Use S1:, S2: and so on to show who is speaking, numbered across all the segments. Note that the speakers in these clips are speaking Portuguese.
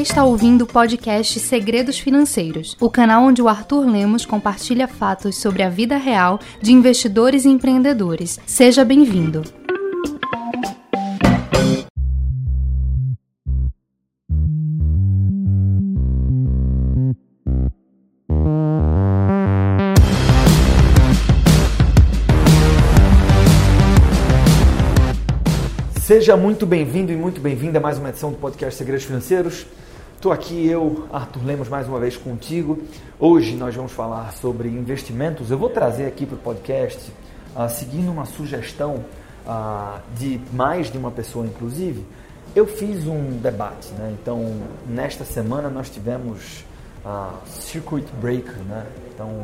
S1: está ouvindo o podcast Segredos Financeiros, o canal onde o Arthur Lemos compartilha fatos sobre a vida real de investidores e empreendedores. Seja bem-vindo.
S2: Seja muito bem-vindo e muito bem-vinda a mais uma edição do podcast Segredos Financeiros. Estou aqui eu, Arthur Lemos, mais uma vez contigo. Hoje nós vamos falar sobre investimentos. Eu vou trazer aqui para o podcast, uh, seguindo uma sugestão uh, de mais de uma pessoa, inclusive. Eu fiz um debate, né? Então, nesta semana nós tivemos a uh, Circuit Breaker, né? Então,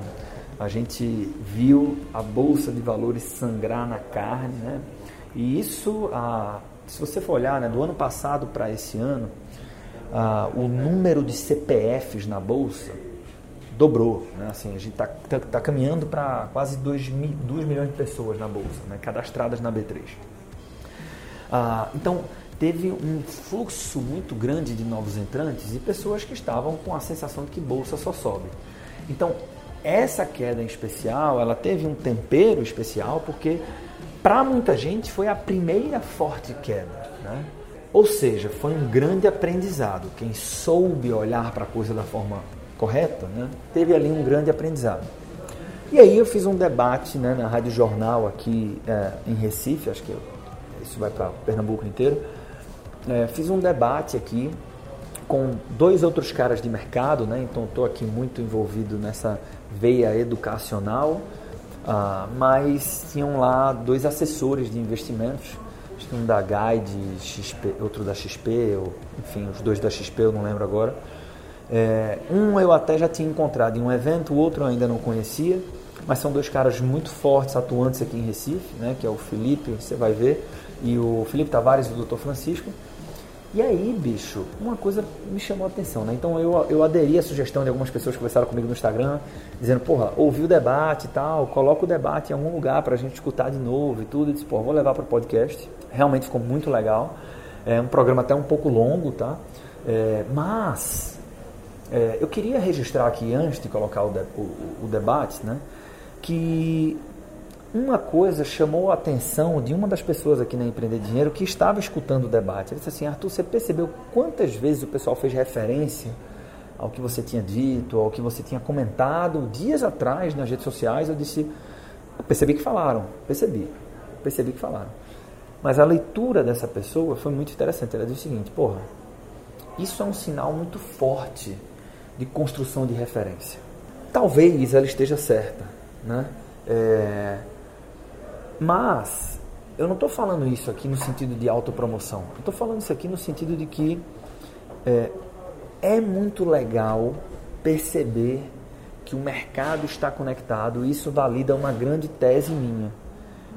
S2: a gente viu a bolsa de valores sangrar na carne, né? E isso, ah, se você for olhar, né, do ano passado para esse ano, ah, o número de CPFs na bolsa dobrou. Né? Assim, a gente está tá, tá caminhando para quase 2 milhões de pessoas na bolsa, né, cadastradas na B3. Ah, então, teve um fluxo muito grande de novos entrantes e pessoas que estavam com a sensação de que bolsa só sobe. Então, essa queda em especial, ela teve um tempero especial porque para muita gente foi a primeira forte queda. Né? Ou seja, foi um grande aprendizado. Quem soube olhar para a coisa da forma correta, né? teve ali um grande aprendizado. E aí eu fiz um debate né, na Rádio Jornal aqui é, em Recife, acho que eu, isso vai para Pernambuco inteiro. É, fiz um debate aqui com dois outros caras de mercado, né? então estou aqui muito envolvido nessa veia educacional ah, mas tinham lá dois assessores de investimentos, um da Guide, XP, outro da XP, ou, enfim, os dois da XP, eu não lembro agora. É, um eu até já tinha encontrado em um evento, o outro eu ainda não conhecia, mas são dois caras muito fortes, atuantes aqui em Recife, né, que é o Felipe, você vai ver, e o Felipe Tavares e o Dr. Francisco. E aí, bicho, uma coisa me chamou a atenção, né? Então eu, eu aderi à sugestão de algumas pessoas que conversaram comigo no Instagram, dizendo, porra, ouvi o debate e tal, coloca o debate em algum lugar pra gente escutar de novo e tudo. E disse, porra, vou levar para o podcast. Realmente ficou muito legal. É um programa até um pouco longo, tá? É, mas é, eu queria registrar aqui, antes de colocar o, de, o, o debate, né? Que uma coisa chamou a atenção de uma das pessoas aqui na Empreender Dinheiro que estava escutando o debate. Ele disse assim: Arthur, você percebeu quantas vezes o pessoal fez referência ao que você tinha dito, ao que você tinha comentado dias atrás nas redes sociais? Eu disse: percebi que falaram, percebi, percebi que falaram. Mas a leitura dessa pessoa foi muito interessante. Ela disse o seguinte: porra, isso é um sinal muito forte de construção de referência. Talvez ela esteja certa, né? É, mas eu não estou falando isso aqui no sentido de autopromoção. Eu estou falando isso aqui no sentido de que é, é muito legal perceber que o mercado está conectado e isso valida uma grande tese minha.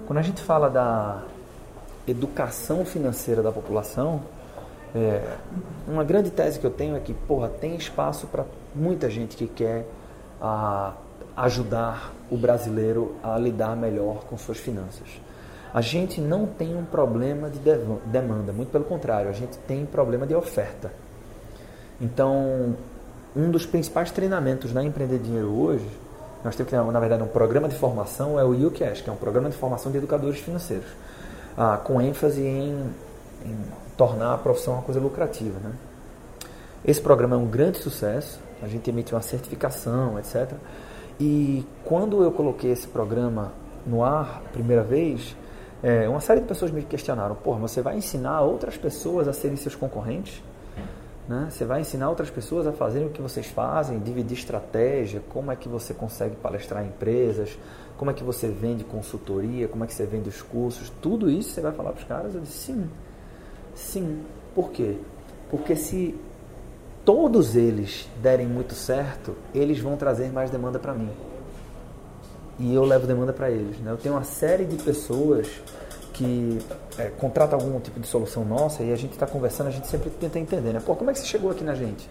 S2: Quando a gente fala da educação financeira da população, é, uma grande tese que eu tenho é que, porra, tem espaço para muita gente que quer a, ajudar o brasileiro a lidar melhor com suas finanças. A gente não tem um problema de demanda, muito pelo contrário, a gente tem problema de oferta. Então, um dos principais treinamentos na Empreender Dinheiro hoje, nós temos, na verdade, um programa de formação, é o UCAsh, que é um programa de formação de educadores financeiros, ah, com ênfase em, em tornar a profissão uma coisa lucrativa. Né? Esse programa é um grande sucesso, a gente emite uma certificação, etc. E quando eu coloquei esse programa no ar, primeira vez, é, uma série de pessoas me questionaram: porra, você vai ensinar outras pessoas a serem seus concorrentes? Né? Você vai ensinar outras pessoas a fazerem o que vocês fazem, dividir estratégia, como é que você consegue palestrar em empresas, como é que você vende consultoria, como é que você vende os cursos, tudo isso você vai falar para os caras? Eu disse: sim, sim. Por quê? Porque se todos eles derem muito certo, eles vão trazer mais demanda para mim. E eu levo demanda para eles. Né? Eu tenho uma série de pessoas que é, contratam algum tipo de solução nossa e a gente está conversando, a gente sempre tenta entender, né? Pô, como é que você chegou aqui na gente?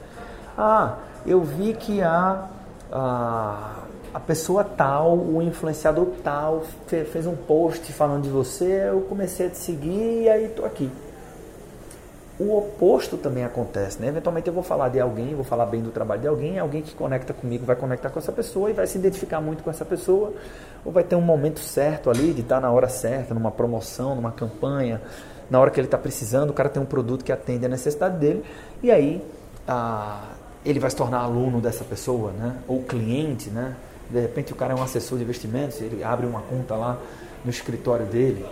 S2: Ah, eu vi que a, a, a pessoa tal, o influenciador tal, fez um post falando de você, eu comecei a te seguir e aí estou aqui. o oposto também acontece, né? Eventualmente eu vou falar de alguém, vou falar bem do trabalho de alguém, alguém que conecta comigo vai conectar com essa pessoa e vai se identificar muito com essa pessoa, ou vai ter um momento certo ali de estar na hora certa, numa promoção, numa campanha, na hora que ele está precisando, o cara tem um produto que atende a necessidade dele, e aí ah, ele vai se tornar aluno dessa pessoa, né? Ou cliente, né? De repente o cara é um assessor de investimentos, ele abre uma conta lá no escritório dele,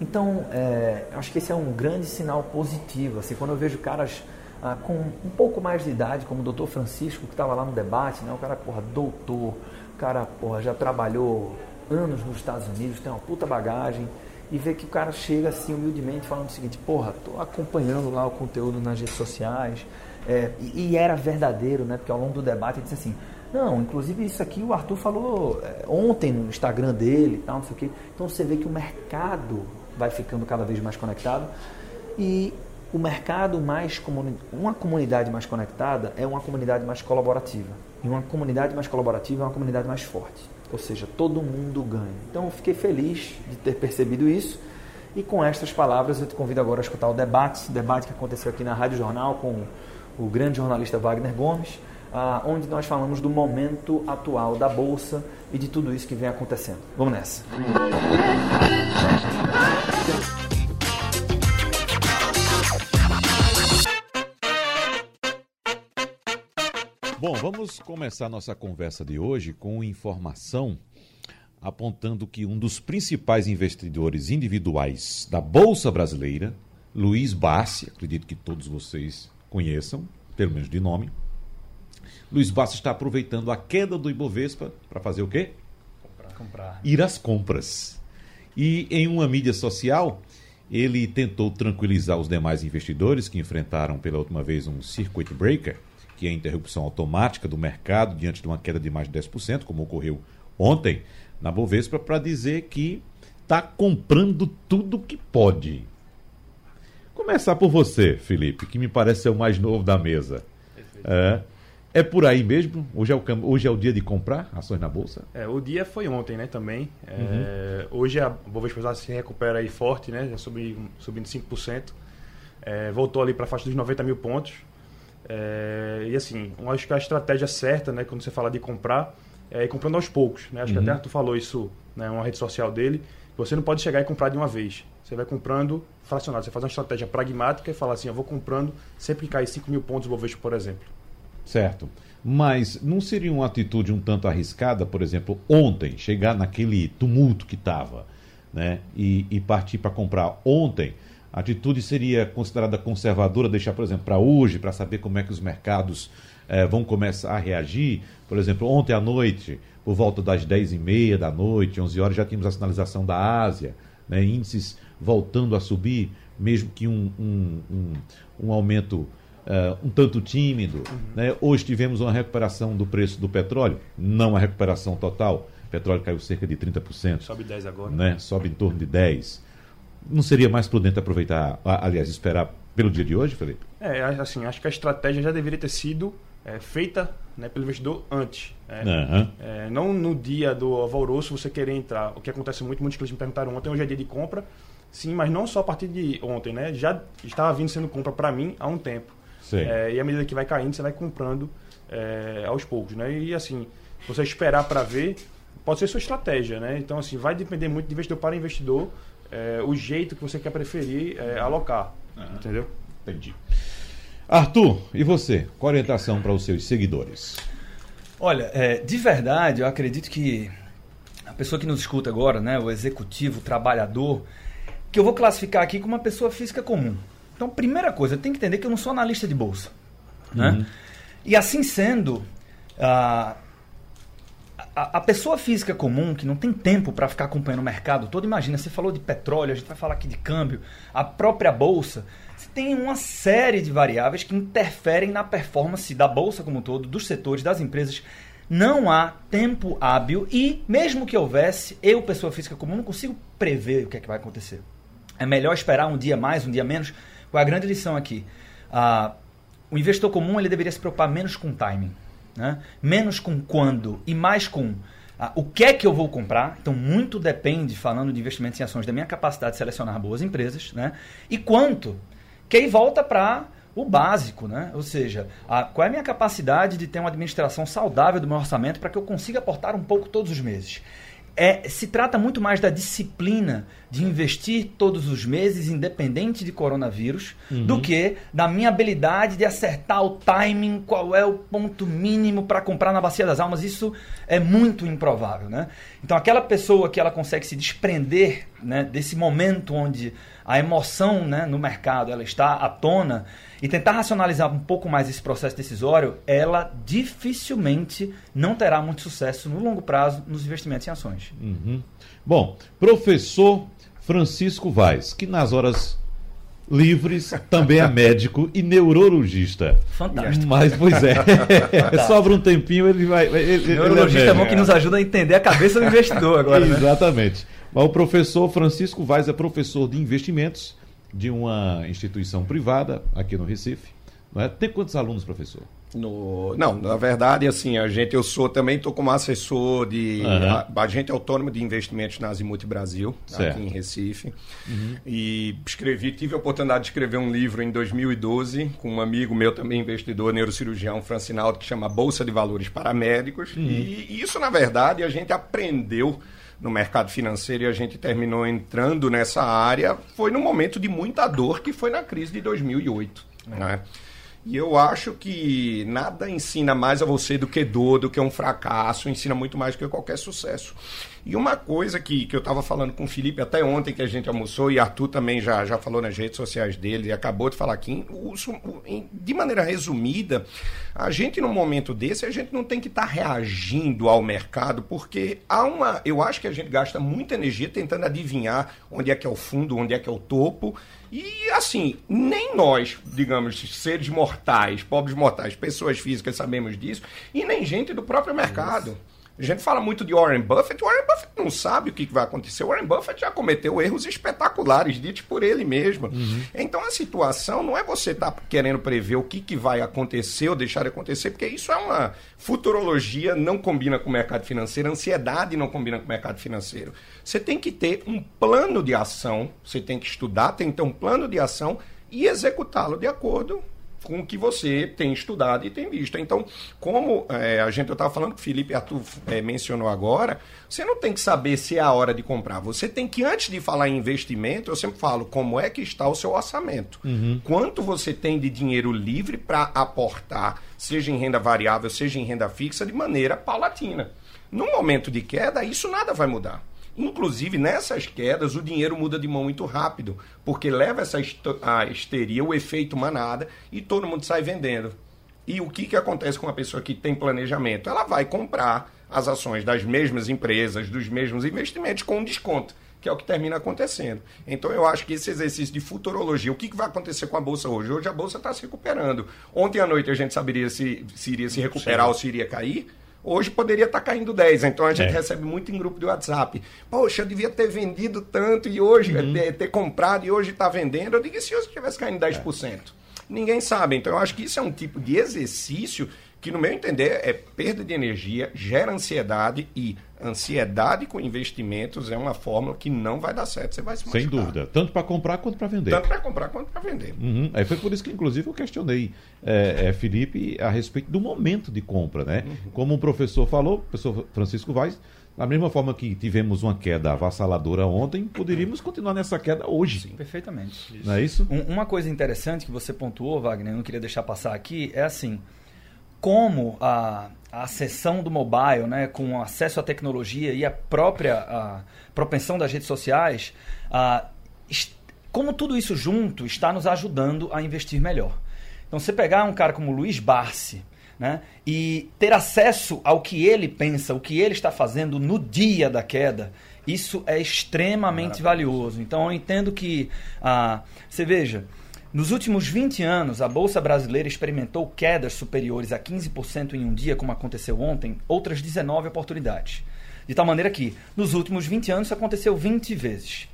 S2: então, é, acho que esse é um grande sinal positivo. Assim, quando eu vejo caras ah, com um pouco mais de idade, como o doutor Francisco, que estava lá no debate, né? o cara, porra, doutor, o cara, porra, já trabalhou anos nos Estados Unidos, tem uma puta bagagem, e ver que o cara chega assim humildemente falando o seguinte, porra, tô acompanhando lá o conteúdo nas redes sociais, é, e, e, era verdadeiro, né? Porque ao longo do debate ele disse assim, não, inclusive isso aqui o Arthur falou é, ontem no Instagram dele tal, não sei o quê. Então você vê que o mercado vai ficando cada vez mais conectado. E o mercado mais uma comunidade mais conectada é uma comunidade mais colaborativa. E uma comunidade mais colaborativa é uma comunidade mais forte. Ou seja, todo mundo ganha. Então eu fiquei feliz de ter percebido isso. E com estas palavras eu te convido agora a escutar o debate, debate que aconteceu aqui na Rádio Jornal com o grande jornalista Wagner Gomes, ah, onde nós falamos do momento atual da Bolsa e de tudo isso que vem acontecendo. Vamos nessa.
S3: Bom, vamos começar nossa conversa de hoje com informação apontando que um dos principais investidores individuais da Bolsa Brasileira, Luiz Bassi, acredito que todos vocês conheçam, pelo menos de nome, Luiz Bassi está aproveitando a queda do Ibovespa para fazer o quê?
S2: Comprar. Comprar.
S3: Ir às compras. E em uma mídia social, ele tentou tranquilizar os demais investidores que enfrentaram pela última vez um circuit breaker que é a interrupção automática do mercado diante de uma queda de mais de 10%, como ocorreu ontem na Bovespa, para dizer que está comprando tudo que pode. Começar por você, Felipe, que me parece ser o mais novo da mesa. É, é por aí mesmo? Hoje é, o, hoje é o dia de comprar ações na Bolsa?
S4: É, o dia foi ontem, né, também. É, uhum. Hoje a Bovespa se recupera aí forte, né, já subindo, subindo 5%. É, voltou ali para a faixa dos 90 mil pontos. É, e assim, acho que a estratégia certa, né, quando você fala de comprar, é ir comprando aos poucos. Né? Acho uhum. que até tu falou isso né, uma rede social dele. Você não pode chegar e comprar de uma vez. Você vai comprando fracionado. Você faz uma estratégia pragmática e fala assim: eu vou comprando sempre que cair 5 mil pontos Bovespa, por exemplo.
S3: Certo. Mas não seria uma atitude um tanto arriscada, por exemplo, ontem, chegar naquele tumulto que estava né, e, e partir para comprar ontem? A atitude seria considerada conservadora, deixar, por exemplo, para hoje, para saber como é que os mercados eh, vão começar a reagir. Por exemplo, ontem à noite, por volta das 10h30 da noite, 11 horas, já tínhamos a sinalização da Ásia, né, índices voltando a subir, mesmo que um, um, um, um aumento uh, um tanto tímido. Uhum. Né? Hoje tivemos uma recuperação do preço do petróleo, não a recuperação total. O petróleo caiu cerca de 30%.
S4: Sobe 10 agora.
S3: Né? Sobe em torno de 10%. Não seria mais prudente aproveitar, aliás, esperar pelo dia de hoje, Felipe?
S4: É, assim, acho que a estratégia já deveria ter sido é, feita né, pelo investidor antes. Né? Uhum. É, não no dia do alvoroço você querer entrar. O que acontece muito, muitos clientes me perguntaram ontem, hoje é dia de compra. Sim, mas não só a partir de ontem, né? Já estava vindo sendo compra para mim há um tempo. É, e à medida que vai caindo, você vai comprando é, aos poucos, né? E assim, você esperar para ver, pode ser sua estratégia, né? Então, assim, vai depender muito de investidor para investidor é, o jeito que você quer preferir é, alocar. Uhum. Entendeu?
S3: Entendi. Arthur, e você? Qual a orientação para os seus seguidores?
S2: Olha, é, de verdade, eu acredito que a pessoa que nos escuta agora, né, o executivo, o trabalhador, que eu vou classificar aqui como uma pessoa física comum. Então, primeira coisa, tem que entender que eu não sou analista de bolsa. Né? Uhum. E assim sendo, uh, a, a, pessoa física comum que não tem tempo para ficar acompanhando o mercado todo, imagina, você falou de petróleo, a gente vai falar aqui de câmbio, a própria bolsa, você tem uma série de variáveis que interferem na performance da bolsa como um todo, dos setores, das empresas. Não há tempo hábil e, mesmo que houvesse, eu, pessoa física comum, não consigo prever o que é que vai acontecer. É melhor esperar um dia mais, um dia menos. Qual é a grande lição aqui? Ah, o investidor comum ele deveria se preocupar menos com timing né? menos com quando e mais com ah, o que é que eu vou comprar. Então, muito depende, falando de investimentos em ações, da minha capacidade de selecionar boas empresas, né? e quanto Que aí volta para o básico, né? Ou seja, a, qual é a minha capacidade de ter uma administração saudável do meu orçamento para que eu consiga aportar um pouco todos os meses? É, se trata muito mais da disciplina de investir todos os meses, independente de coronavírus, uhum. do que da minha habilidade de acertar o timing, qual é o ponto mínimo para comprar na Bacia das Almas. Isso é muito improvável. Né? Então, aquela pessoa que ela consegue se desprender né, desse momento onde a emoção né, no mercado ela está à tona e tentar racionalizar um pouco mais esse processo decisório, ela dificilmente não terá muito sucesso no longo prazo nos investimentos em ações.
S3: Uhum. Bom, professor Francisco Vaz, que nas horas livres também é médico e neurologista.
S2: Fantástico.
S3: Mas, pois é, sobra um tempinho, ele vai. Ele,
S2: neurologista ele é, é bom que nos ajuda a entender a cabeça do investidor agora.
S3: Né? Exatamente. Né? O professor Francisco Vaz é professor de investimentos de uma instituição privada aqui no Recife. Não é? Tem quantos alunos, professor?
S5: No, não, na verdade, assim, a gente, eu sou também, estou como assessor de uhum. agente autônomo de investimentos na Azimuth Brasil, certo. aqui em Recife. Uhum. E escrevi, tive a oportunidade de escrever um livro em 2012 com um amigo meu também, investidor, neurocirurgião, Francinaldo, que chama Bolsa de Valores para Médicos. Uhum. E isso, na verdade, a gente aprendeu no mercado financeiro e a gente terminou entrando nessa área foi no momento de muita dor que foi na crise de 2008. É. Né? E eu acho que nada ensina mais a você do que dor, do que um fracasso, ensina muito mais do que qualquer sucesso. E uma coisa que, que eu estava falando com o Felipe até ontem que a gente almoçou, e Arthur também já, já falou nas redes sociais dele, e acabou de falar aqui, de maneira resumida, a gente num momento desse, a gente não tem que estar tá reagindo ao mercado, porque há uma. Eu acho que a gente gasta muita energia tentando adivinhar onde é que é o fundo, onde é que é o topo. E assim, nem nós, digamos, seres mortais, pobres mortais, pessoas físicas sabemos disso, e nem gente do próprio mercado. A gente fala muito de Warren Buffett. Warren Buffett não sabe o que vai acontecer. Warren Buffett já cometeu erros espetaculares, ditos por ele mesmo. Uhum. Então a situação não é você estar tá querendo prever o que, que vai acontecer ou deixar de acontecer, porque isso é uma futurologia, não combina com o mercado financeiro, ansiedade não combina com o mercado financeiro. Você tem que ter um plano de ação, você tem que estudar, tem que ter um plano de ação e executá-lo de acordo com o que você tem estudado e tem visto. Então, como é, a gente estava falando que o Felipe Arthur é, mencionou agora, você não tem que saber se é a hora de comprar. Você tem que, antes de falar em investimento, eu sempre falo como é que está o seu orçamento. Uhum. Quanto você tem de dinheiro livre para aportar, seja em renda variável, seja em renda fixa, de maneira paulatina. No momento de queda, isso nada vai mudar. Inclusive, nessas quedas, o dinheiro muda de mão muito rápido, porque leva essa a histeria, o efeito manada, e todo mundo sai vendendo. E o que, que acontece com uma pessoa que tem planejamento? Ela vai comprar as ações das mesmas empresas, dos mesmos investimentos, com um desconto, que é o que termina acontecendo. Então, eu acho que esse exercício de futurologia, o que, que vai acontecer com a Bolsa hoje? Hoje a Bolsa está se recuperando. Ontem à noite a gente saberia se, se iria se recuperar Sim. ou se iria cair. Hoje poderia estar tá caindo 10, então a gente é. recebe muito em grupo de WhatsApp. Poxa, eu devia ter vendido tanto e hoje, uhum. ter, ter, comprado e hoje está vendendo. Eu digo, e se hoje estivesse caindo 10%? É. Ninguém sabe. Então eu acho que isso é um tipo de exercício que, no meu entender, é perda de energia, gera ansiedade e ansiedade com investimentos é uma fórmula que não vai dar certo. Você vai se
S3: machucar. Sem dúvida. Tanto para comprar quanto para vender.
S5: Tanto para comprar quanto para vender.
S3: Uhum. Aí foi por isso que, inclusive, eu questionei é, é, Felipe a respeito do momento de compra. né? Uhum. Como o professor falou, o professor Francisco Vaz, da mesma forma que tivemos uma queda avassaladora ontem, poderíamos continuar nessa queda hoje. Sim,
S2: perfeitamente.
S3: Isso. Não é isso?
S2: Um, uma coisa interessante que você pontuou, Wagner, eu não queria deixar passar aqui, é assim como a, a sessão do mobile, né, com acesso à tecnologia e a própria a propensão das redes sociais, a, como tudo isso junto está nos ajudando a investir melhor. Então, você pegar um cara como Luiz Barsi né, e ter acesso ao que ele pensa, o que ele está fazendo no dia da queda, isso é extremamente valioso. Então, eu entendo que, ah, você veja, nos últimos 20 anos, a Bolsa Brasileira experimentou quedas superiores a 15% em um dia, como aconteceu ontem, outras 19 oportunidades. De tal maneira que, nos últimos 20 anos, isso aconteceu 20 vezes.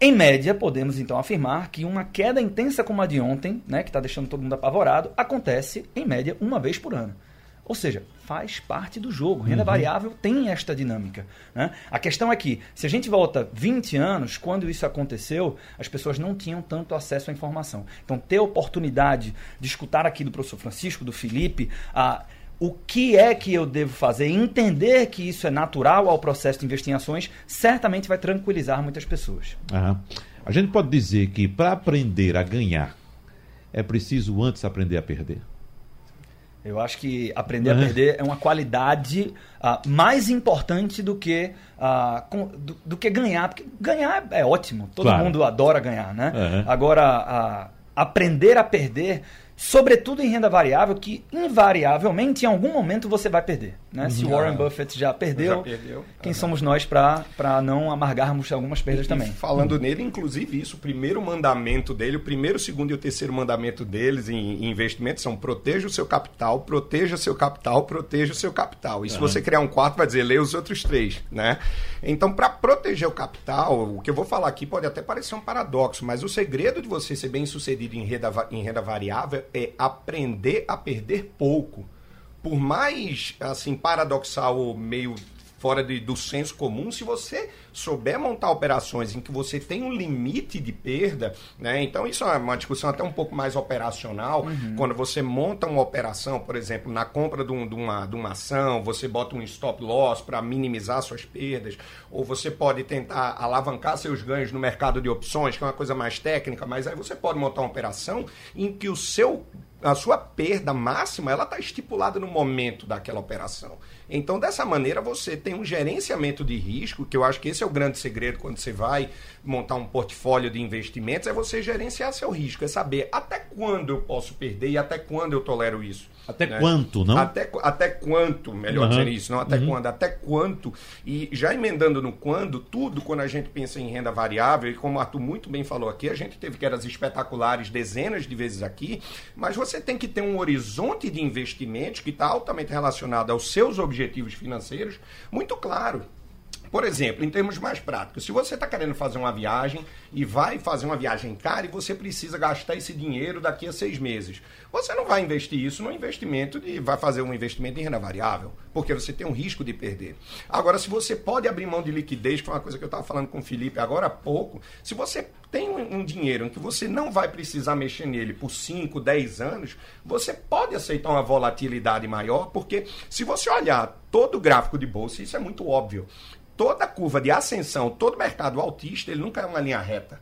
S2: Em média, podemos então afirmar que uma queda intensa como a de ontem, né, que está deixando todo mundo apavorado, acontece, em média, uma vez por ano.
S6: Ou seja, faz parte do jogo. Renda uhum. variável tem esta dinâmica. Né? A questão é que, se a gente volta 20 anos, quando isso aconteceu, as pessoas não tinham tanto acesso à informação. Então, ter a oportunidade de escutar aqui do professor Francisco, do Felipe, a o que é que eu devo fazer, entender que isso é natural ao processo de investir em ações, certamente vai tranquilizar muitas pessoas.
S3: A gente pode dizer que para aprender a ganhar, é preciso antes aprender a perder?
S6: Eu acho que aprender uhum. a perder é uma qualidade uh, mais importante do que, uh, com, do, do, que ganhar. Porque ganhar é ótimo, todo claro. mundo adora ganhar, né? Uhum. Agora, uh, aprender a perder sobretudo em renda variável, que invariavelmente em algum momento você vai perder. Né? Se uhum. Warren Buffett já perdeu, já perdeu. quem uhum. somos nós para não amargarmos algumas perdas
S5: e,
S6: também?
S5: E falando uhum. nele, inclusive isso, o primeiro mandamento dele, o primeiro, o segundo e o terceiro mandamento deles em, em investimentos são proteja o seu capital, proteja seu capital, proteja o seu capital. E se você criar um quarto, vai dizer, leia os outros três. Né? Então, para proteger o capital, o que eu vou falar aqui pode até parecer um paradoxo, mas o segredo de você ser bem sucedido em renda, em renda variável é aprender a perder pouco. Por mais assim paradoxal ou meio fora de, do senso comum, se você souber montar operações em que você tem um limite de perda, né? Então isso é uma discussão até um pouco mais operacional. Uhum. Quando você monta uma operação, por exemplo, na compra de, um, de, uma, de uma ação, você bota um stop loss para minimizar suas perdas, ou você pode tentar alavancar seus ganhos no mercado de opções, que é uma coisa mais técnica, mas aí você pode montar uma operação em que o seu a sua perda máxima ela está estipulada no momento daquela operação. Então, dessa maneira, você tem um gerenciamento de risco, que eu acho que esse é o grande segredo quando você vai montar um portfólio de investimentos, é você gerenciar seu risco, é saber até quando eu posso perder e até quando eu tolero isso.
S3: Até né? quanto, não?
S5: Até, até quanto, melhor uhum. dizer isso, não até uhum. quando, até quanto. E já emendando no quando, tudo quando a gente pensa em renda variável, e como o Arthur muito bem falou aqui, a gente teve quedas espetaculares dezenas de vezes aqui, mas você tem que ter um horizonte de investimentos que está altamente relacionado aos seus objetivos financeiros muito claro. Por exemplo, em termos mais práticos, se você está querendo fazer uma viagem e vai fazer uma viagem cara e você precisa gastar esse dinheiro daqui a seis meses, você não vai investir isso no investimento de. vai fazer um investimento em renda variável, porque você tem um risco de perder. Agora, se você pode abrir mão de liquidez, que foi uma coisa que eu estava falando com o Felipe agora há pouco, se você tem um dinheiro em que você não vai precisar mexer nele por 5, 10 anos, você pode aceitar uma volatilidade maior, porque se você olhar todo o gráfico de bolsa, isso é muito óbvio toda curva de ascensão, todo mercado altista, ele nunca é uma linha reta.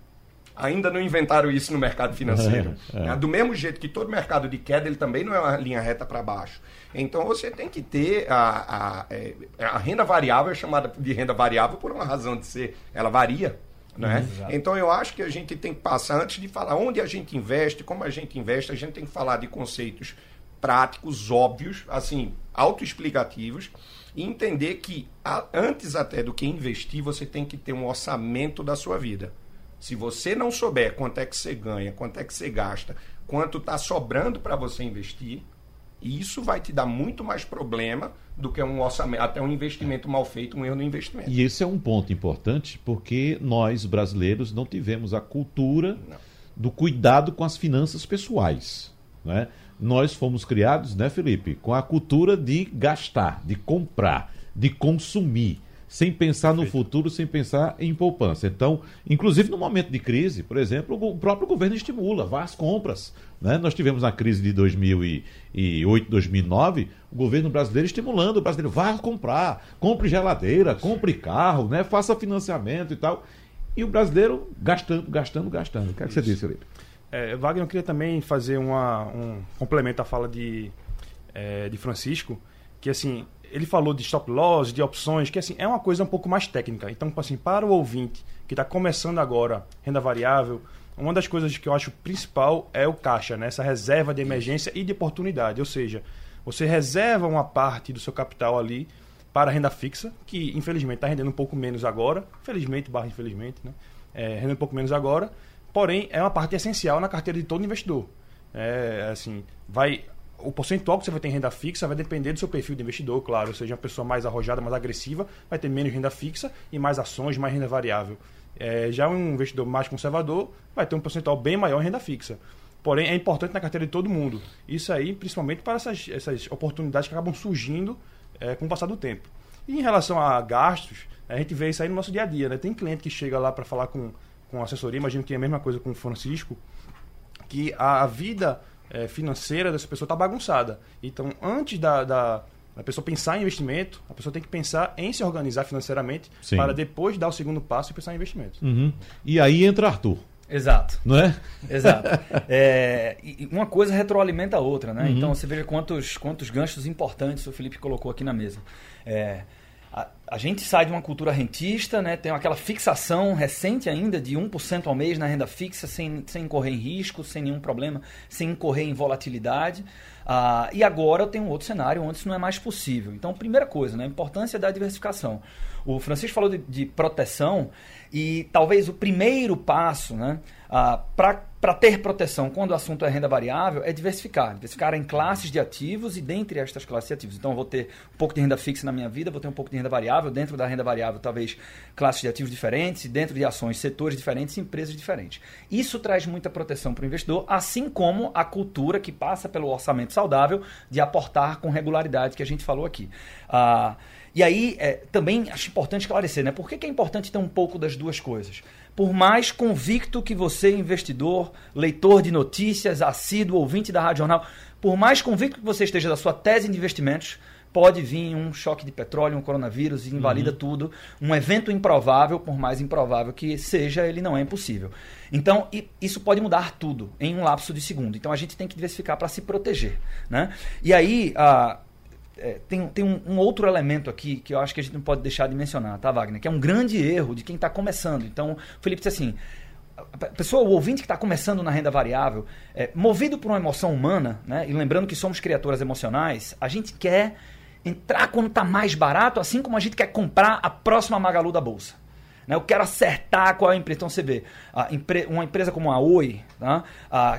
S5: Ainda não inventaram isso no mercado financeiro. É, é. Do mesmo jeito que todo mercado de queda, ele também não é uma linha reta para baixo. Então você tem que ter a, a, é, a, renda variável, é chamada de renda variável por uma razão de ser. Ela varia. Né? Então eu acho que a gente tem que passar, antes de falar onde a gente investe, como a gente investe, a gente tem que falar de conceitos práticos, óbvios, assim, autoexplicativos e entender que antes até do que investir, você tem que ter um orçamento da sua vida. Se você não souber quanto é que você ganha, quanto é que você gasta, quanto está sobrando para você investir, isso vai te dar muito mais problema do que um orçamento, até um investimento mal feito, um erro no investimento.
S3: E esse é um ponto importante porque nós brasileiros não tivemos a cultura não. do cuidado com as finanças pessoais, né? Nós fomos criados, né, Felipe, com a cultura de gastar, de comprar, de consumir, sem pensar no futuro, sem pensar em poupança. Então, inclusive no momento de crise, por exemplo, o próprio governo estimula, vá às compras. Né? Nós tivemos na crise de 2008, 2009, o governo brasileiro estimulando o brasileiro, vá comprar, compre geladeira, compre carro, né? faça financiamento e tal. E o brasileiro gastando, gastando, gastando. O que, é que você disse, Felipe?
S4: É, Wagner, eu queria também fazer uma, um complemento à fala de, é, de Francisco, que assim, ele falou de stop loss, de opções, que assim, é uma coisa um pouco mais técnica. Então, assim, para o ouvinte que está começando agora renda variável, uma das coisas que eu acho principal é o caixa, né? essa reserva de emergência e de oportunidade. Ou seja, você reserva uma parte do seu capital ali para renda fixa, que infelizmente está rendendo um pouco menos agora, felizmente barra infelizmente, né? É, rendendo um pouco menos agora, porém é uma parte essencial na carteira de todo investidor. É, assim, vai o percentual que você vai ter em renda fixa vai depender do seu perfil de investidor, claro. Seja, uma pessoa mais arrojada, mais agressiva, vai ter menos renda fixa e mais ações, mais renda variável. É, já um investidor mais conservador vai ter um percentual bem maior em renda fixa. Porém, é importante na carteira de todo mundo. Isso aí, principalmente para essas, essas oportunidades que acabam surgindo é, com o passar do tempo. E em relação a gastos, a gente vê isso aí no nosso dia a dia. Né? Tem cliente que chega lá para falar com, com assessoria, imagino que é a mesma coisa com o Francisco, que a, a vida é, financeira dessa pessoa está bagunçada. Então, antes da, da, da, pessoa pensar em investimento, a pessoa tem que pensar em se organizar financeiramente Sim. para depois dar o segundo passo e pensar em investimento.
S3: Uhum. E aí entra Arthur.
S2: Exato.
S3: Não é?
S2: Exato. É, uma coisa retroalimenta a outra, né? Uhum. Então você veja quantos, quantos ganchos importantes o Felipe colocou aqui na mesa. É, a, gente sai de uma cultura rentista, né? tem aquela fixação recente ainda de 1% ao mês na renda fixa, sem, sem incorrer em risco, sem nenhum problema, sem incorrer em volatilidade. Ah, e agora eu tenho um outro cenário onde isso não é mais possível. Então, primeira coisa, né? a importância da diversificação. O Francisco falou de, de proteção e talvez o primeiro passo né, ah, para ter proteção quando o assunto é renda variável é diversificar. Diversificar em classes de ativos e dentre estas classes de ativos. Então, eu vou ter um pouco de renda fixa na minha vida, vou ter um pouco de renda variável. Dentro da renda variável, talvez classes de ativos diferentes, dentro de ações, setores diferentes, empresas diferentes. Isso traz muita proteção para o investidor, assim como a cultura que passa pelo orçamento saudável de aportar com regularidade que a gente falou aqui. Ah, e aí, é, também acho importante esclarecer, né? Por que, que é importante ter um pouco das duas coisas? Por mais convicto que você, investidor, leitor de notícias, assíduo, ouvinte da Rádio Jornal, por mais convicto que você esteja da sua tese de investimentos, pode vir um choque de petróleo, um coronavírus e invalida uhum. tudo. Um evento improvável, por mais improvável que seja, ele não é impossível. Então, isso pode mudar tudo em um lapso de segundo. Então, a gente tem que diversificar para se proteger. Né? E aí, a é, tem, tem um, um, outro elemento aqui que eu acho que a gente não pode deixar de mencionar, tá, Wagner? Que é um grande erro de quem está começando. Então, o Felipe disse assim: a pessoa, o ouvinte que está começando na renda variável, é, movido por uma emoção humana, né, e lembrando que somos criaturas emocionais, a gente quer entrar quando está mais barato, assim como a gente quer comprar a próxima Magalu da bolsa. Né? Eu quero acertar qual é a empresa. Então você vê, uma empresa como a Oi, tá?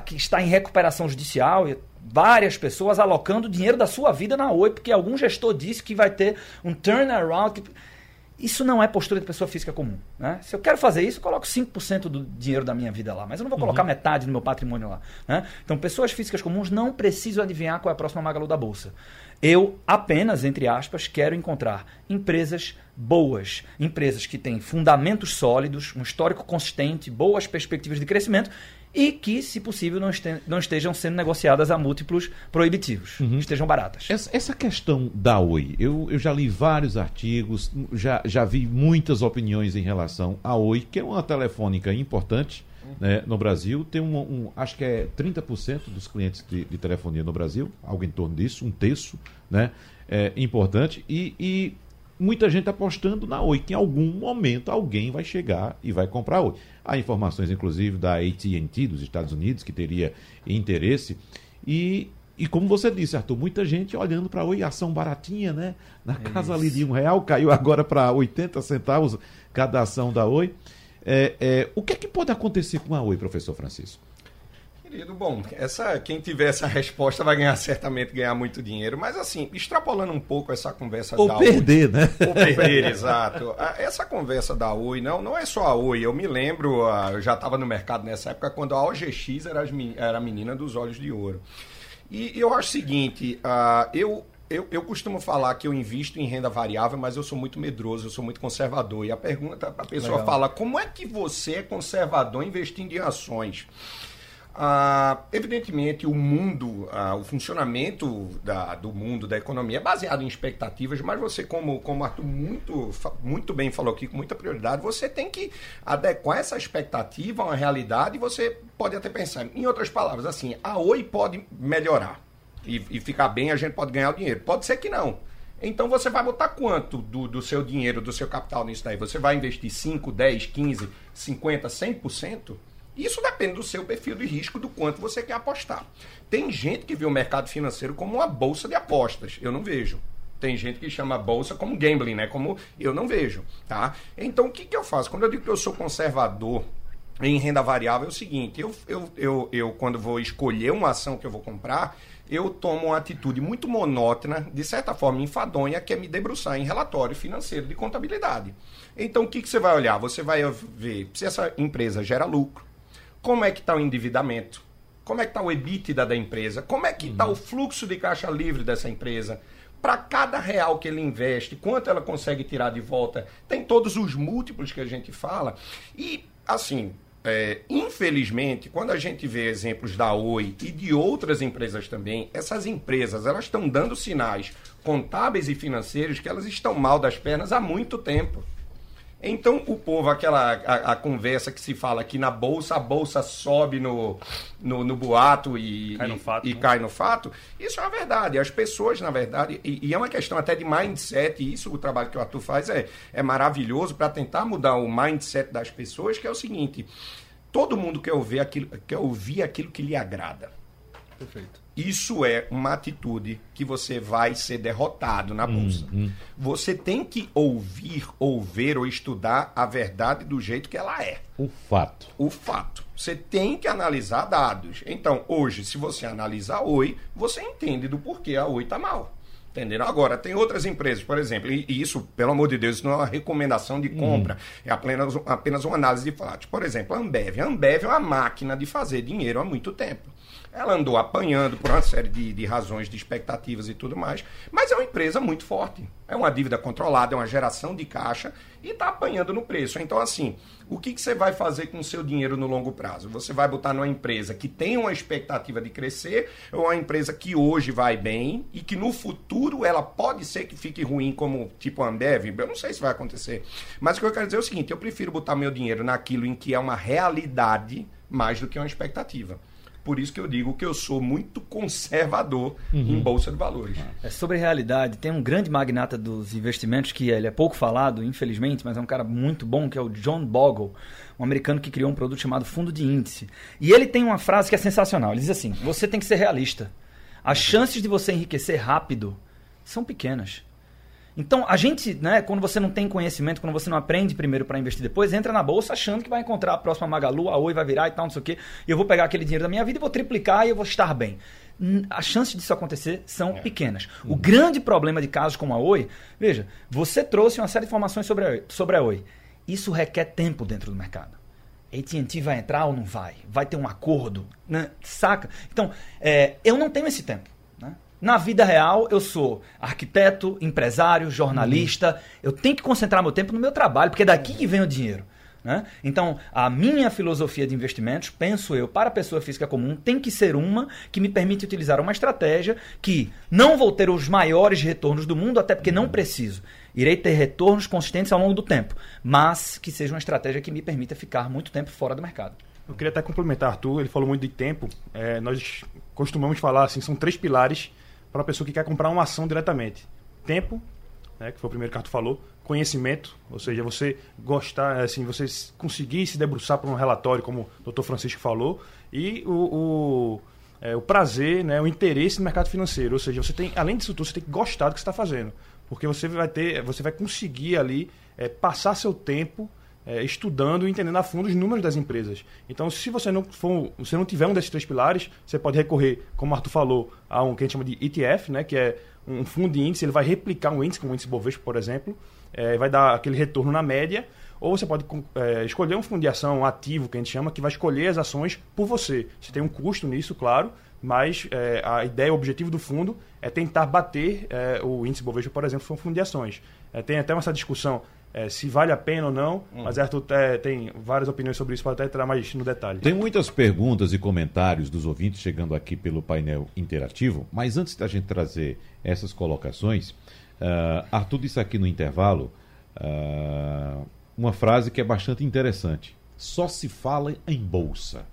S2: que está em recuperação judicial, várias pessoas alocando dinheiro da sua vida na Oi, porque algum gestor disse que vai ter um turnaround. Que... Isso não é postura de pessoa física comum. Né? Se eu quero fazer isso, eu coloco 5% do dinheiro da minha vida lá, mas eu não vou colocar uhum. metade do meu patrimônio lá. Né? Então, pessoas físicas comuns não precisam adivinhar qual é a próxima Magalu da Bolsa. Eu apenas, entre aspas, quero encontrar empresas boas, empresas que têm fundamentos sólidos, um histórico consistente, boas perspectivas de crescimento e que, se possível, não, este, não estejam sendo negociadas a múltiplos proibitivos, uhum. estejam baratas.
S3: Essa, essa, questão da Oi, eu, eu já li vários artigos, já, já vi muitas opiniões em relação à Oi, que é uma telefônica importante né, no Brasil. Tem um, um, acho que é 30% dos clientes de, de, telefonia no Brasil, algo em torno disso, um terço, né? É importante. E, e muita gente apostando na Oi, que em algum momento alguém vai chegar e vai comprar Oi. Há informações, inclusive, da AT&T dos Estados Unidos, que teria interesse. E, e como você disse, Arthur, muita gente olhando para Oi, ação baratinha, né? Na casa ali de um real, caiu agora para 80 centavos cada ação da Oi. É, é, o que é que pode acontecer com a Oi, professor Francisco?
S5: Querido, bom, essa, quem tiver essa resposta vai ganhar certamente ganhar muito dinheiro, mas assim, extrapolando um pouco essa conversa
S3: Ou
S5: da
S3: perder,
S5: Oi,
S3: né?
S5: Ou perder, exato. Essa conversa da Oi, não, não é só a Oi. Eu me lembro, eu já estava no mercado nessa época, quando a OGX era, era a menina dos olhos de ouro. E eu acho o seguinte, eu, eu, eu, costumo falar que eu invisto em renda variável, mas eu sou muito medroso, eu sou muito conservador. E a pergunta, a pessoa Legal. fala, como é que você é conservador investindo em ações? Ah, evidentemente, o mundo, ah, o funcionamento da, do mundo, da economia, é baseado em expectativas, mas você, como, como Arthur muito, muito bem falou aqui, com muita prioridade, você tem que adequar essa expectativa a uma realidade e você pode até pensar. Em outras palavras, assim, a Oi pode melhorar e, e ficar bem, a gente pode ganhar o dinheiro. Pode ser que não. Então você vai botar quanto do, do seu dinheiro, do seu capital nisso daí? Você vai investir 5, 10, 15, 50, 100%? Isso depende do seu perfil de risco, do quanto você quer apostar. Tem gente que vê o mercado financeiro como uma bolsa de apostas. Eu não vejo. Tem gente que chama a bolsa como gambling, né? Como eu não vejo, tá? Então, o que, que eu faço? Quando eu digo que eu sou conservador em renda variável, é o seguinte: eu, eu, eu, eu quando vou escolher uma ação que eu vou comprar, eu tomo uma atitude muito monótona, de certa forma enfadonha, que é me debruçar em relatório financeiro de contabilidade. Então, o que, que você vai olhar? Você vai ver se essa empresa gera lucro, como é que está o endividamento, Como é que está o EBITDA da empresa? Como é que está uhum. o fluxo de caixa livre dessa empresa? Para cada real que ele investe, quanto ela consegue tirar de volta? Tem todos os múltiplos que a gente fala. E, assim, é, infelizmente, quando a gente vê exemplos da Oi e de outras empresas também, essas empresas elas estão dando sinais contábeis e financeiros que elas estão mal das pernas há muito tempo. Então, o povo, aquela a, a, conversa que se fala aqui na bolsa, a bolsa sobe no, no, no boato e, cai no, fato, e, né? cai no fato, isso é uma verdade. As pessoas, na verdade, e, e, é uma questão até de mindset, e isso o trabalho que o Arthur faz é, é maravilhoso para tentar mudar o mindset das pessoas, que é o seguinte: todo mundo quer ouvir aquilo, quer ouvir aquilo que lhe agrada.
S2: Perfeito.
S5: Isso é uma atitude que você vai ser derrotado na bolsa. Hum, hum. Você tem que ouvir, ou ver ou estudar a verdade do jeito que ela é.
S3: O fato.
S5: O fato. Você tem que analisar dados. Então, hoje, se você analisa a Oi, você entende do porquê a Oi está mal. Entenderam? Agora, tem outras empresas, por exemplo, e isso, pelo amor de Deus, isso não é uma recomendação de compra, hum. é apenas, apenas uma análise de fatos. Por exemplo, a Ambev. A Ambev é uma máquina de fazer dinheiro há muito tempo. Ela andou apanhando por uma série de, de razões, de expectativas e tudo mais, mas é uma empresa muito forte. É uma dívida controlada, é uma geração de caixa e está apanhando no preço. Então, assim, o que, que você vai fazer com o seu dinheiro no longo prazo? Você vai botar numa empresa que tem uma expectativa de crescer ou uma empresa que hoje vai bem e que no futuro ela pode ser que fique ruim, como tipo a Ambev? Eu não sei se vai acontecer. Mas o que eu quero dizer é o seguinte: eu prefiro botar meu dinheiro naquilo em que é uma realidade mais do que uma expectativa. Por isso que eu digo que eu sou muito conservador uhum. em bolsa de valores.
S2: É sobre realidade. Tem um grande magnata dos investimentos que ele é pouco falado, infelizmente, mas é um cara muito bom, que é o John Bogle, um americano que criou um produto chamado fundo de índice. E ele tem uma frase que é sensacional. Ele diz assim: "Você tem que ser realista. As chances de você enriquecer rápido são pequenas." Então, a gente, né, quando você não tem conhecimento, quando você não aprende primeiro para investir depois, entra na bolsa achando que vai encontrar a próxima Magalu, a Oi vai virar e tal, não sei o quê, e eu vou pegar aquele dinheiro da minha vida e vou triplicar e eu vou estar bem. As chances disso acontecer são é. pequenas. Uhum. O grande problema de casos como a Oi, veja, você trouxe uma série de informações sobre a, sobre a Oi. Isso requer tempo dentro do mercado. AT&T vai entrar ou não vai? Vai ter um acordo? Né? Saca? Então, é, eu não tenho esse tempo. Na vida real, eu sou arquiteto, empresário, jornalista. Uhum. Eu tenho que concentrar meu tempo no meu trabalho, porque é daqui que vem o dinheiro. Né? Então, a minha filosofia de investimentos, penso eu, para a pessoa física comum, tem que ser uma que me permite utilizar uma estratégia que não vou ter os maiores retornos do mundo, até porque não preciso. Irei ter retornos consistentes ao longo do tempo, mas que seja uma estratégia que me permita ficar muito tempo fora do mercado.
S4: Eu queria até complementar, Arthur, ele falou muito de tempo. É, nós costumamos falar assim, são três pilares para uma pessoa que quer comprar uma ação diretamente. Tempo, né, que foi o primeiro que Arthur falou, conhecimento, ou seja, você gostar, assim, você conseguir se debruçar por um relatório, como o Dr. Francisco falou, e o, o, é, o prazer, né, o interesse no mercado financeiro, ou seja, você tem, além disso tudo, você tem que gostar do que está fazendo, porque você vai ter, você vai conseguir ali é, passar seu tempo é, estudando e entendendo a fundo os números das empresas. Então, se você não for, você não tiver um desses três pilares, você pode recorrer, como o Arthur falou, a um que a gente chama de ETF, né, que é um fundo de índice, ele vai replicar um índice, como o índice Bovespa, por exemplo, é, vai dar aquele retorno na média, ou você pode é, escolher um fundo de ação ativo, que a gente chama, que vai escolher as ações por você. Você tem um custo nisso, claro, mas é, a ideia, o objetivo do fundo é tentar bater é, o índice Bovespa, por exemplo, foi um fundo de ações. É, tem até essa discussão é, se vale a pena ou não, hum. mas Arthur é, tem várias opiniões sobre isso, pode até entrar mais no detalhe.
S3: Tem muitas perguntas e comentários dos ouvintes chegando aqui pelo painel interativo, mas antes da gente trazer essas colocações, uh, Arthur disse aqui no intervalo uh, uma frase que é bastante interessante. Só se fala em bolsa.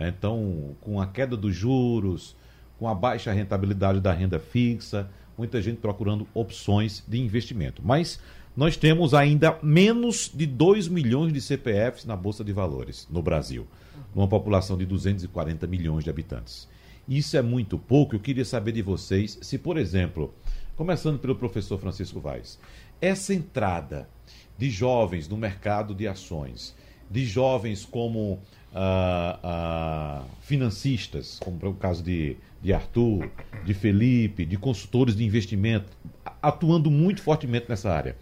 S3: Então, com a queda dos juros, com a baixa rentabilidade da renda fixa, muita gente procurando opções de investimento. Mas nós temos ainda menos de 2 milhões de CPFs na Bolsa de Valores no Brasil, numa população de 240 milhões de habitantes. Isso é muito pouco. Eu queria saber de vocês se, por exemplo, começando pelo professor Francisco Vaz, essa entrada de jovens no mercado de ações, de jovens como ah, ah, financistas, como é o caso de, de Arthur, de Felipe, de consultores de investimento, atuando muito fortemente nessa área.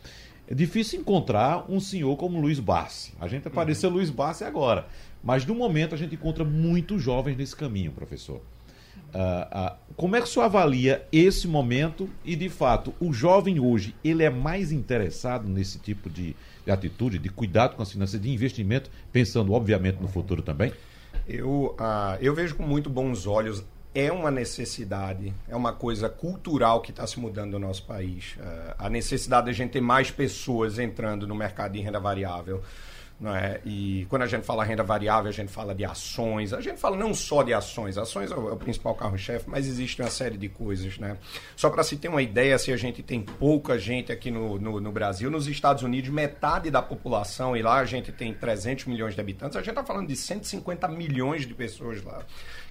S3: É difícil encontrar um senhor como Luiz Barsi. A gente apareceu uhum. Luiz Barsi agora. Mas no momento a gente encontra muitos jovens nesse caminho, professor. Uh, uh, como é que o senhor avalia esse momento e, de fato, o jovem hoje, ele é mais interessado nesse tipo de, de atitude, de cuidado com as finanças, de investimento, pensando, obviamente, no futuro também?
S5: Eu, uh, eu vejo com muito bons olhos. É uma necessidade, é uma coisa cultural que está se mudando no nosso país. a necessidade de a gente ter mais pessoas entrando no mercado de renda variável. É? E quando a gente fala renda variável, a gente fala de ações. A gente fala não só de ações. Ações é o, é principal carro-chefe, mas existe uma série de coisas. Né? Só para se ter uma ideia, se a gente tem pouca gente aqui no, no, no, Brasil, nos Estados Unidos, metade da população, e lá a gente tem 300 milhões de habitantes, a gente está falando de 150 milhões de pessoas lá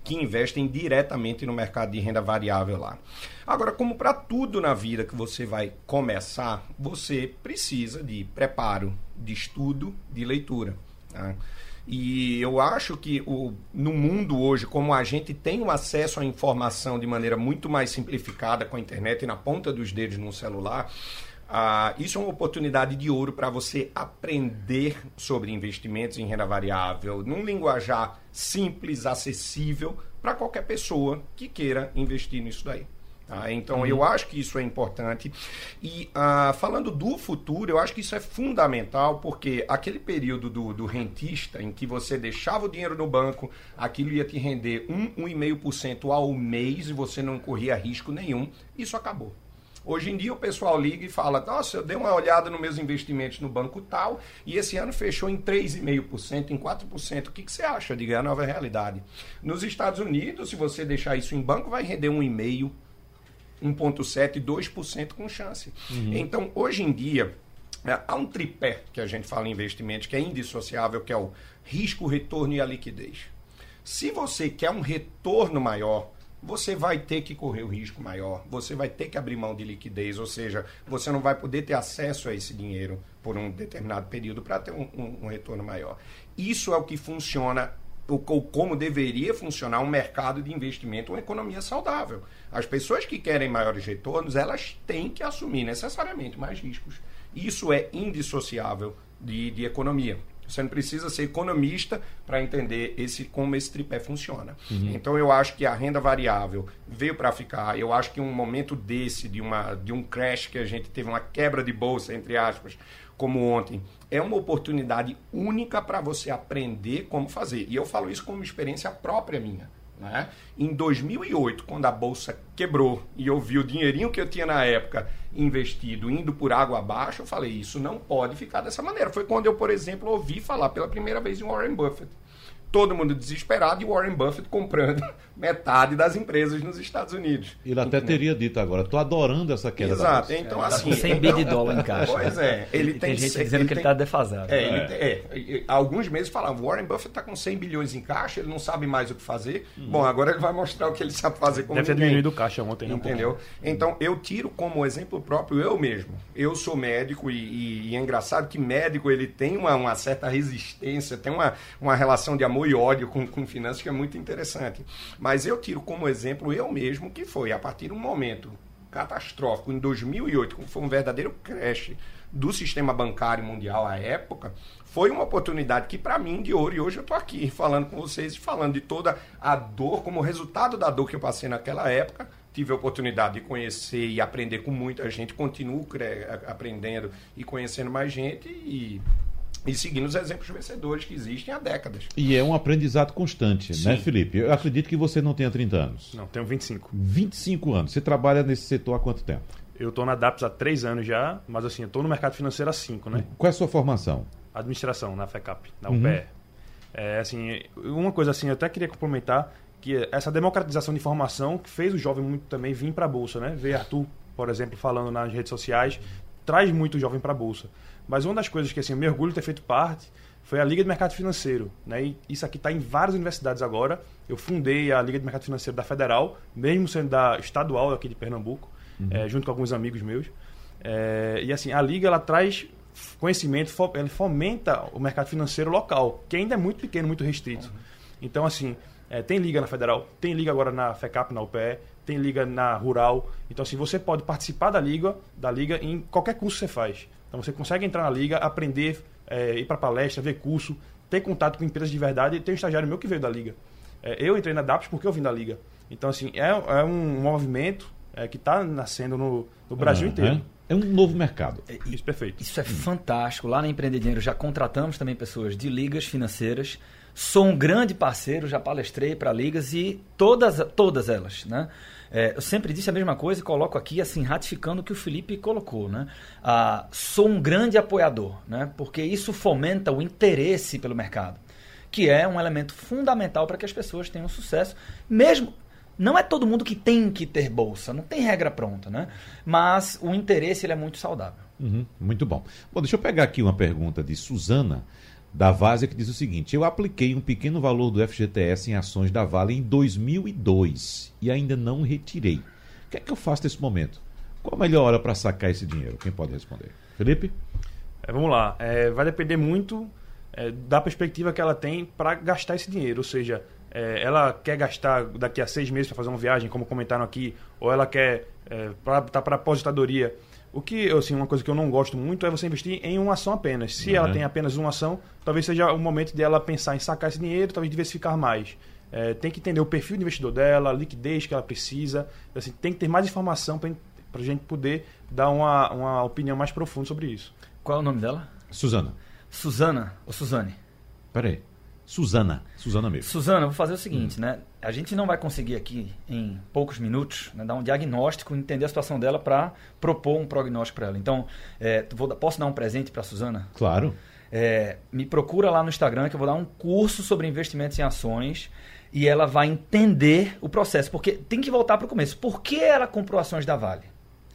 S5: que investem diretamente no mercado de renda variável lá. Agora, como para tudo na vida que você vai começar, você precisa de preparo, de estudo, de leitura. Tá? E eu acho que o, no mundo hoje, como a gente tem um acesso à informação de maneira muito mais simplificada com a internet e na ponta dos dedos no celular, ah, isso é uma oportunidade de ouro para você aprender sobre investimentos em renda variável, num linguajar simples, acessível para qualquer pessoa que queira investir nisso daí. Tá? Então, uhum. eu acho que isso é importante. E ah, falando do futuro, eu acho que isso é fundamental, porque aquele período do, do rentista, em que você deixava o dinheiro no banco, aquilo ia te render 1, 1,5% ao mês e você não corria risco nenhum, isso acabou. Hoje em dia o pessoal liga e fala: Nossa, eu dei uma olhada nos meus investimentos no banco tal e esse ano fechou em 3,5%, em 4%. O que, que você acha? Diga, é a nova realidade. Nos Estados Unidos, se você deixar isso em banco, vai render 1,5%, 1,7%, 2% com chance. Uhum. Então, hoje em dia, é, há um tripé que a gente fala em investimentos que é indissociável, que é o risco, o retorno e a liquidez. Se você quer um retorno maior, você vai ter que correr o risco maior, você vai ter que abrir mão de liquidez, ou seja, você não vai poder ter acesso a esse dinheiro por um determinado período para ter um, um, um, retorno maior. Isso é o que funciona, ou, como deveria funcionar um mercado de investimento, uma economia saudável. As pessoas que querem maiores retornos, elas têm que assumir necessariamente mais riscos. Isso é indissociável de, de economia. Você não precisa ser economista para entender esse como esse tripé funciona. Uhum. Então eu acho que a renda variável veio para ficar. Eu acho que um momento desse de uma de um crash que a gente teve uma quebra de bolsa entre aspas, como ontem, é uma oportunidade única para você aprender como fazer. E eu falo isso como experiência própria minha. Né? Em 2008, quando a bolsa quebrou e eu vi o dinheirinho que eu tinha na época investido indo por água abaixo, eu falei: isso não pode ficar dessa maneira. Foi quando eu, por exemplo, ouvi falar pela primeira vez em Warren Buffett todo mundo desesperado e Warren Buffett comprando metade das empresas nos Estados Unidos.
S3: Ele até Entendeu? teria dito agora, estou adorando essa queda.
S5: Exato, então é, assim... Tá
S2: 100 bi de dólar em caixa.
S5: Pois é. Ele tem,
S2: tem gente dizendo ele que ele está defasado.
S5: É, é. Tem, é, alguns meses falavam, Warren Buffett está com 100 bilhões em caixa, ele não sabe mais o que fazer. Hum. Bom, agora ele vai mostrar o que ele sabe fazer com
S4: Deve ter diminuído o caixa ontem.
S5: Né, Entendeu? Então, eu tiro como exemplo próprio eu mesmo. Eu sou médico e, e, e é engraçado que médico ele tem uma, uma certa resistência, tem uma, uma relação de amor e ódio com, com com finanças que é muito interessante. Mas eu tiro como exemplo eu mesmo, que foi a partir de um momento catastrófico em 2008, que foi um verdadeiro crash do sistema bancário mundial à época, foi uma oportunidade que para mim de ouro e hoje eu estou aqui falando com vocês, falando de toda a dor, como resultado da dor que eu passei naquela época, tive a oportunidade de conhecer e aprender com muita gente, continuo aprendendo e conhecendo mais gente e e seguindo os exemplos vencedores que existem há décadas.
S3: E é um aprendizado constante, né, Sim. né, Felipe? Eu acredito que você não tenha 30 anos.
S4: Não, tenho 25.
S3: 25 anos. Você trabalha nesse setor há quanto tempo?
S4: Eu estou na DAPS há 3 anos já, mas assim, eu estou no mercado financeiro há 5, né?
S3: Qual é a sua formação?
S4: Administração, na FECAP, na UPE. Uhum. É, assim, uma coisa assim, eu até queria complementar que essa democratização de informação que fez o jovem muito também vir para a Bolsa, né? Ver Arthur, por exemplo, falando nas redes sociais, traz muito o jovem para a Bolsa. Mas uma das coisas que assim, eu me orgulho de ter feito parte foi a Liga de Mercado Financeiro. Né? E isso aqui está em várias universidades agora. Eu fundei a Liga de Mercado Financeiro da Federal, mesmo sendo da estadual aqui de Pernambuco, uhum. é, junto com alguns amigos meus. É, e assim, a Liga ela traz conhecimento, ela fomenta o mercado financeiro local, que ainda é muito pequeno, muito restrito. Uhum. Então, assim, é, tem liga na Federal, tem liga agora na FECAP, na UPE, tem liga na Rural. Então, assim, você pode participar da liga, da liga em qualquer curso que você faz. Então você consegue entrar na liga, aprender, é, ir para palestra, ver curso, ter contato com empresas de verdade. Tem um estagiário meu que veio da liga. É, eu entrei na DAPS porque eu vim da liga. Então, assim, é, é um movimento é, que está nascendo no, no Brasil
S3: uhum.
S4: inteiro.
S3: É um novo mercado.
S4: É, isso, perfeito.
S2: Isso é fantástico. Lá na Empreender Dinheiro já contratamos também pessoas de ligas financeiras. Sou um grande parceiro, já palestrei para ligas e todas, todas elas, né? É, eu sempre disse a mesma coisa e coloco aqui, assim, ratificando o que o Felipe colocou, né? Ah, sou um grande apoiador, né? Porque isso fomenta o interesse pelo mercado, que é um elemento fundamental para que as pessoas tenham sucesso, mesmo não é todo mundo que tem que ter bolsa, não tem regra pronta, né? Mas o interesse ele é muito saudável.
S3: Uhum, muito bom. Bom, deixa eu pegar aqui uma pergunta de Suzana da Vazia que diz o seguinte: Eu apliquei um pequeno valor do FGTS em ações da Vale em 2002 e ainda não retirei. O que é que eu faço nesse momento? Qual a melhor hora para sacar esse dinheiro? Quem pode responder? Felipe?
S4: É, vamos lá. É, vai depender muito é, da perspectiva que ela tem para gastar esse dinheiro. Ou seja, é, ela quer gastar daqui a seis meses para fazer uma viagem, como comentaram aqui, ou ela quer estar tá para aposentadoria. O que, assim, uma coisa que eu não gosto muito é você investir em uma ação apenas. Se uhum. ela tem apenas uma ação, talvez seja o momento dela pensar em sacar esse dinheiro, talvez diversificar mais. É, tem que entender o perfil do investidor dela, a liquidez que ela precisa. Assim, tem que ter mais informação para a gente poder dar uma, uma opinião mais profunda sobre isso.
S2: Qual é o nome dela?
S3: Suzana.
S2: Suzana ou Suzane?
S3: Peraí. Suzana. Suzana mesmo.
S2: Suzana, vou fazer o seguinte, hum. né? A gente não vai conseguir aqui, em poucos minutos, né, dar um diagnóstico, entender a situação dela para propor um prognóstico para ela. Então, é, vou, posso dar um presente para Suzana?
S3: Claro.
S2: É, me procura lá no Instagram que eu vou dar um curso sobre investimentos em ações e ela vai entender o processo. Porque tem que voltar para o começo. Por que ela comprou ações da Vale?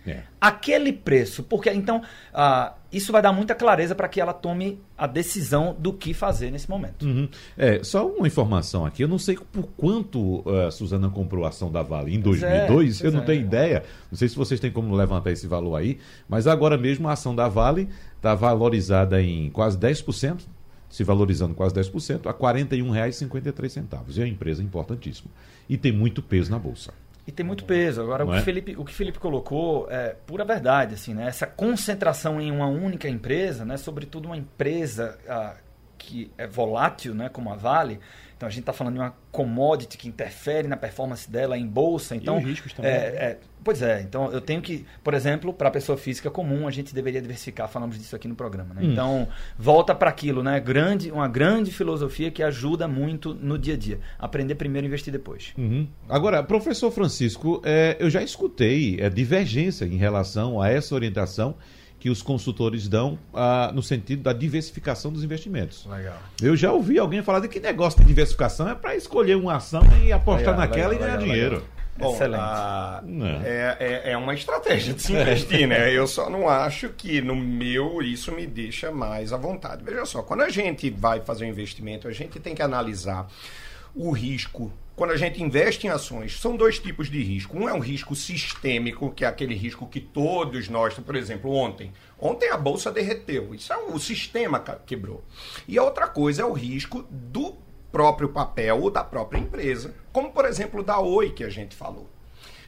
S2: É. Aquele preço, porque então ah, isso vai dar muita clareza para que ela tome a decisão do que fazer nesse momento.
S3: Uhum. É, só uma informação aqui, eu não sei por quanto a uh, Suzana comprou a ação da Vale em 2002, é, eu não é. tenho ideia, não sei se vocês têm como levantar esse valor aí, mas agora mesmo a ação da Vale está valorizada em quase 10%, se valorizando quase 10%, a R$ 41,53. É uma empresa importantíssima. E tem muito peso na Bolsa.
S2: E tem muito peso. Agora, o que, é? Felipe, o que Felipe colocou é pura verdade, assim, né? Essa concentração em uma única empresa, né? Sobretudo uma empresa ah, que é volátil, né? Como a Vale, então a gente está falando de uma commodity que interfere na performance dela em bolsa. Então,
S4: e os riscos também.
S2: É, é, pois é, então eu tenho que, por exemplo, para a pessoa física comum, a gente deveria diversificar, falamos disso aqui no programa. Né? Hum. Então, volta para aquilo, né? Grande, uma grande filosofia que ajuda muito no dia a dia. Aprender primeiro e investir depois.
S3: Uhum. Agora, professor Francisco, é, eu já escutei é, divergência em relação a essa orientação que os consultores dão ah, no sentido da diversificação dos investimentos.
S2: Legal.
S3: Eu já ouvi alguém falar de que negócio de diversificação é para escolher uma ação e apostar legal, naquela legal, e ganhar legal, dinheiro.
S5: Bom, Excelente. A, é, é, é, uma estratégia de se investir, né? Eu só não acho que no meu isso me deixa mais à vontade. Veja só, quando a gente vai fazer um investimento, a gente tem que analisar o risco quando a gente investe em ações, são dois tipos de risco. Um é um risco sistêmico, que é aquele risco que todos nós, por exemplo, ontem. Ontem a bolsa derreteu. Isso é o sistema quebrou. E a outra coisa é o risco do próprio papel ou da própria empresa. Como, por exemplo, da Oi, que a gente falou.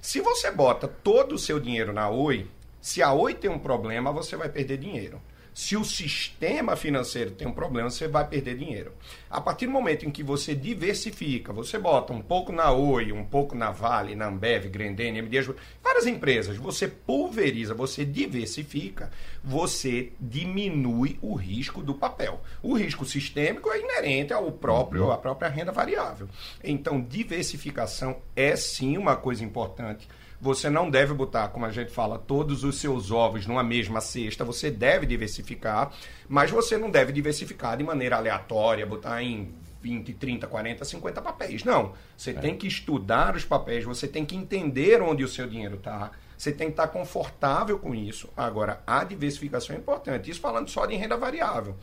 S5: Se você bota todo o seu dinheiro na Oi, se a Oi tem um problema, você vai perder dinheiro. Se o sistema financeiro tem um problema, você vai perder dinheiro. A partir do momento em que você diversifica, você bota um pouco na Oi, um pouco na Vale, na Ambev, Grendene, MD, várias empresas, você pulveriza, você diversifica, você diminui o risco do papel. O risco sistêmico é inerente ao próprio, uhum. à própria renda variável. Então, diversificação é sim uma coisa importante você não deve botar, como a gente fala, todos os seus ovos numa mesma cesta. Você deve diversificar, mas você não deve diversificar de maneira aleatória, botar em 20, 30, 40, 50 papéis. Não. Você é. tem que estudar os papéis, você tem que entender onde o seu dinheiro está. Você tem que estar confortável com isso. Agora, a diversificação é importante. Isso falando só de renda variável.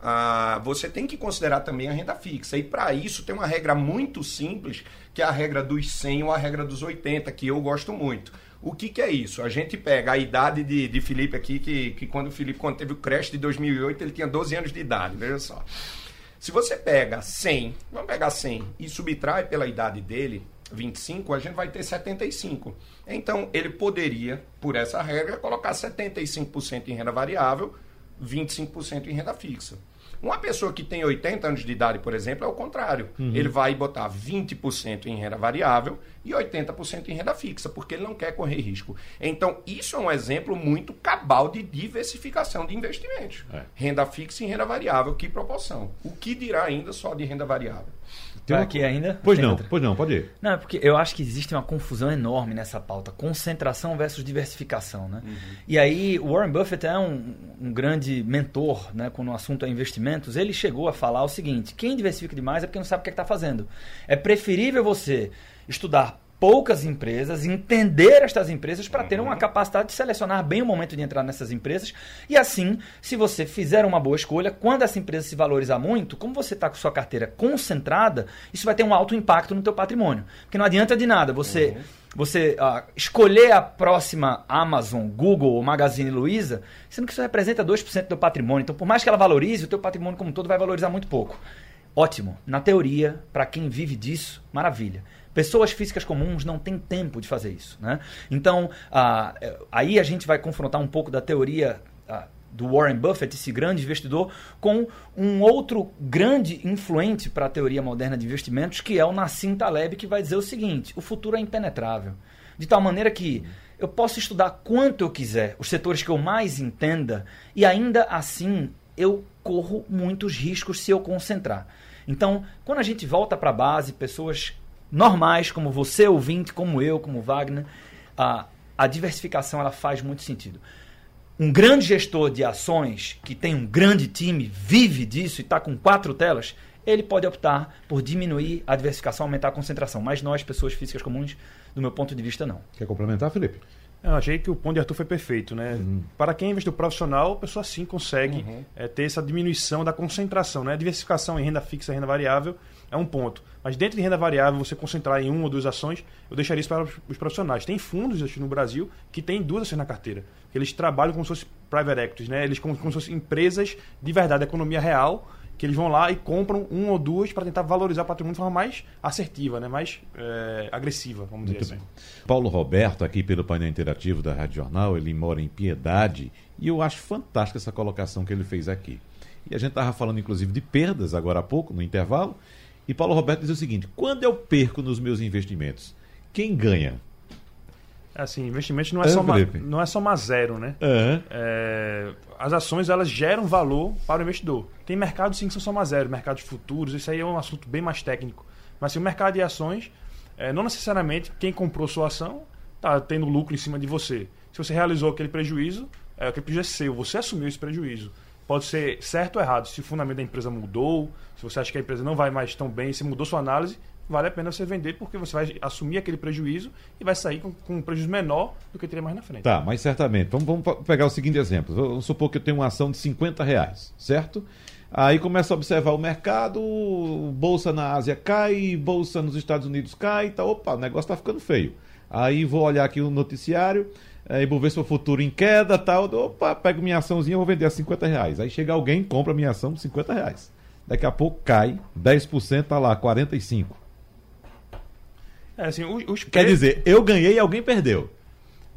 S5: Ah, você tem que considerar também a renda fixa. E para isso tem uma regra muito simples, que é a regra dos 100 ou a regra dos 80, que eu gosto muito. O que, que é isso? A gente pega a idade de, de Felipe aqui, que, que quando o Felipe quando teve o crash de 2008, ele tinha 12 anos de idade, veja só. Se você pega 100, vamos pegar 100 e subtrai pela idade dele, 25, a gente vai ter 75. Então, ele poderia, por essa regra, colocar 75% em renda variável, 25% em renda fixa. Uma pessoa que tem 80 anos de idade, por exemplo, é o contrário. Uhum. Ele vai botar 20% em renda variável e 80% em renda fixa, porque ele não quer correr risco. Então, isso é um exemplo muito cabal de diversificação de investimentos. É. Renda fixa e renda variável, que proporção? O que dirá ainda só de renda variável?
S2: Tem uma... aqui ainda?
S3: Pois não, outra? pois não, pode ir.
S2: Não, é porque eu acho que existe uma confusão enorme nessa pauta. Concentração versus diversificação, né? Uhum. E aí, o Warren Buffett é um, um, grande mentor, né? Quando o assunto é investimentos, ele chegou a falar o seguinte, quem diversifica demais é porque não sabe o que é está fazendo. É preferível você estudar poucas empresas, entender estas empresas para ter uma uhum. capacidade de selecionar bem o momento de entrar nessas empresas. E assim, se você fizer uma boa escolha, quando essa empresa se valorizar muito, como você está com sua carteira concentrada, isso vai ter um alto impacto no teu patrimônio. Porque não adianta de nada você... Uhum. Você uh, escolher a próxima Amazon, Google ou Magazine Luiza, sendo que isso representa 2% do teu patrimônio. Então, por mais que ela valorize, o teu patrimônio como um todo vai valorizar muito pouco. Ótimo. Na teoria, para quem vive disso, maravilha. Pessoas físicas comuns não têm tempo de fazer isso. Né? Então, ah, aí a gente vai confrontar um pouco da teoria ah, do Warren Buffett, esse grande investidor, com um outro grande influente para a teoria moderna de investimentos, que é o Nassim Taleb, que vai dizer o seguinte: o futuro é impenetrável. De tal maneira que eu posso estudar quanto eu quiser, os setores que eu mais entenda, e ainda assim eu corro muitos riscos se eu concentrar. Então, quando a gente volta para a base, pessoas normais, como você, ouvinte, como eu, como Wagner, a, a diversificação ela faz muito sentido. Um grande gestor de ações que tem um grande time, vive disso e está com quatro telas, ele pode optar por diminuir a diversificação, aumentar a concentração. Mas nós, pessoas físicas comuns, do meu ponto de vista, não.
S3: Quer complementar, Felipe?
S4: Eu achei que o ponto de Arthur foi perfeito, né? Uhum. Para quem é investidor profissional, a pessoa sim consegue uhum. é, ter essa diminuição da concentração, né? A diversificação em renda fixa e renda variável é um ponto. Mas dentro de renda variável, você concentrar em uma ou duas ações, eu deixaria isso para os profissionais. Tem fundos no Brasil que têm duas ações na carteira. Eles trabalham como se fossem private equities, né? Eles como, como se fossem empresas de verdade, economia real, que eles vão lá e compram uma ou duas para tentar valorizar o patrimônio de forma mais assertiva, né? mais é, agressiva, vamos Muito dizer assim. Bem.
S3: Paulo Roberto, aqui pelo painel interativo da Rádio Jornal, ele mora em Piedade e eu acho fantástica essa colocação que ele fez aqui. E a gente estava falando, inclusive, de perdas agora há pouco, no intervalo, e Paulo Roberto diz o seguinte: quando eu perco nos meus investimentos, quem ganha?
S4: Assim, investimentos não é, só, uma, não é só zero, né? Uhum. É, as ações elas geram valor para o investidor. Tem mercados sim que são só zero, mercados futuros, isso aí é um assunto bem mais técnico. Mas assim, o mercado de ações, é, não necessariamente quem comprou sua ação está tendo lucro em cima de você. Se você realizou aquele prejuízo, é, aquele prejuízo é seu, você assumiu esse prejuízo. Pode ser certo ou errado. Se o fundamento da empresa mudou, se você acha que a empresa não vai mais tão bem, se mudou sua análise, vale a pena você vender porque você vai assumir aquele prejuízo e vai sair com, com um prejuízo menor do que teria mais na frente.
S3: Tá, mas certamente. Vamos, vamos pegar o seguinte exemplo. Vamos supor que eu tenho uma ação de 50 reais, certo? Aí começa a observar o mercado, bolsa na Ásia cai, bolsa nos Estados Unidos cai, tá, opa, o negócio está ficando feio. Aí vou olhar aqui o noticiário, aí vou ver se o futuro em queda, tal, opa, pego minha açãozinha, vou vender a 50 reais. Aí chega alguém, compra minha ação por 50 reais. Daqui a pouco cai, 10% tá lá, 45.
S4: É, assim, os,
S3: Quer dizer, eu ganhei e alguém perdeu.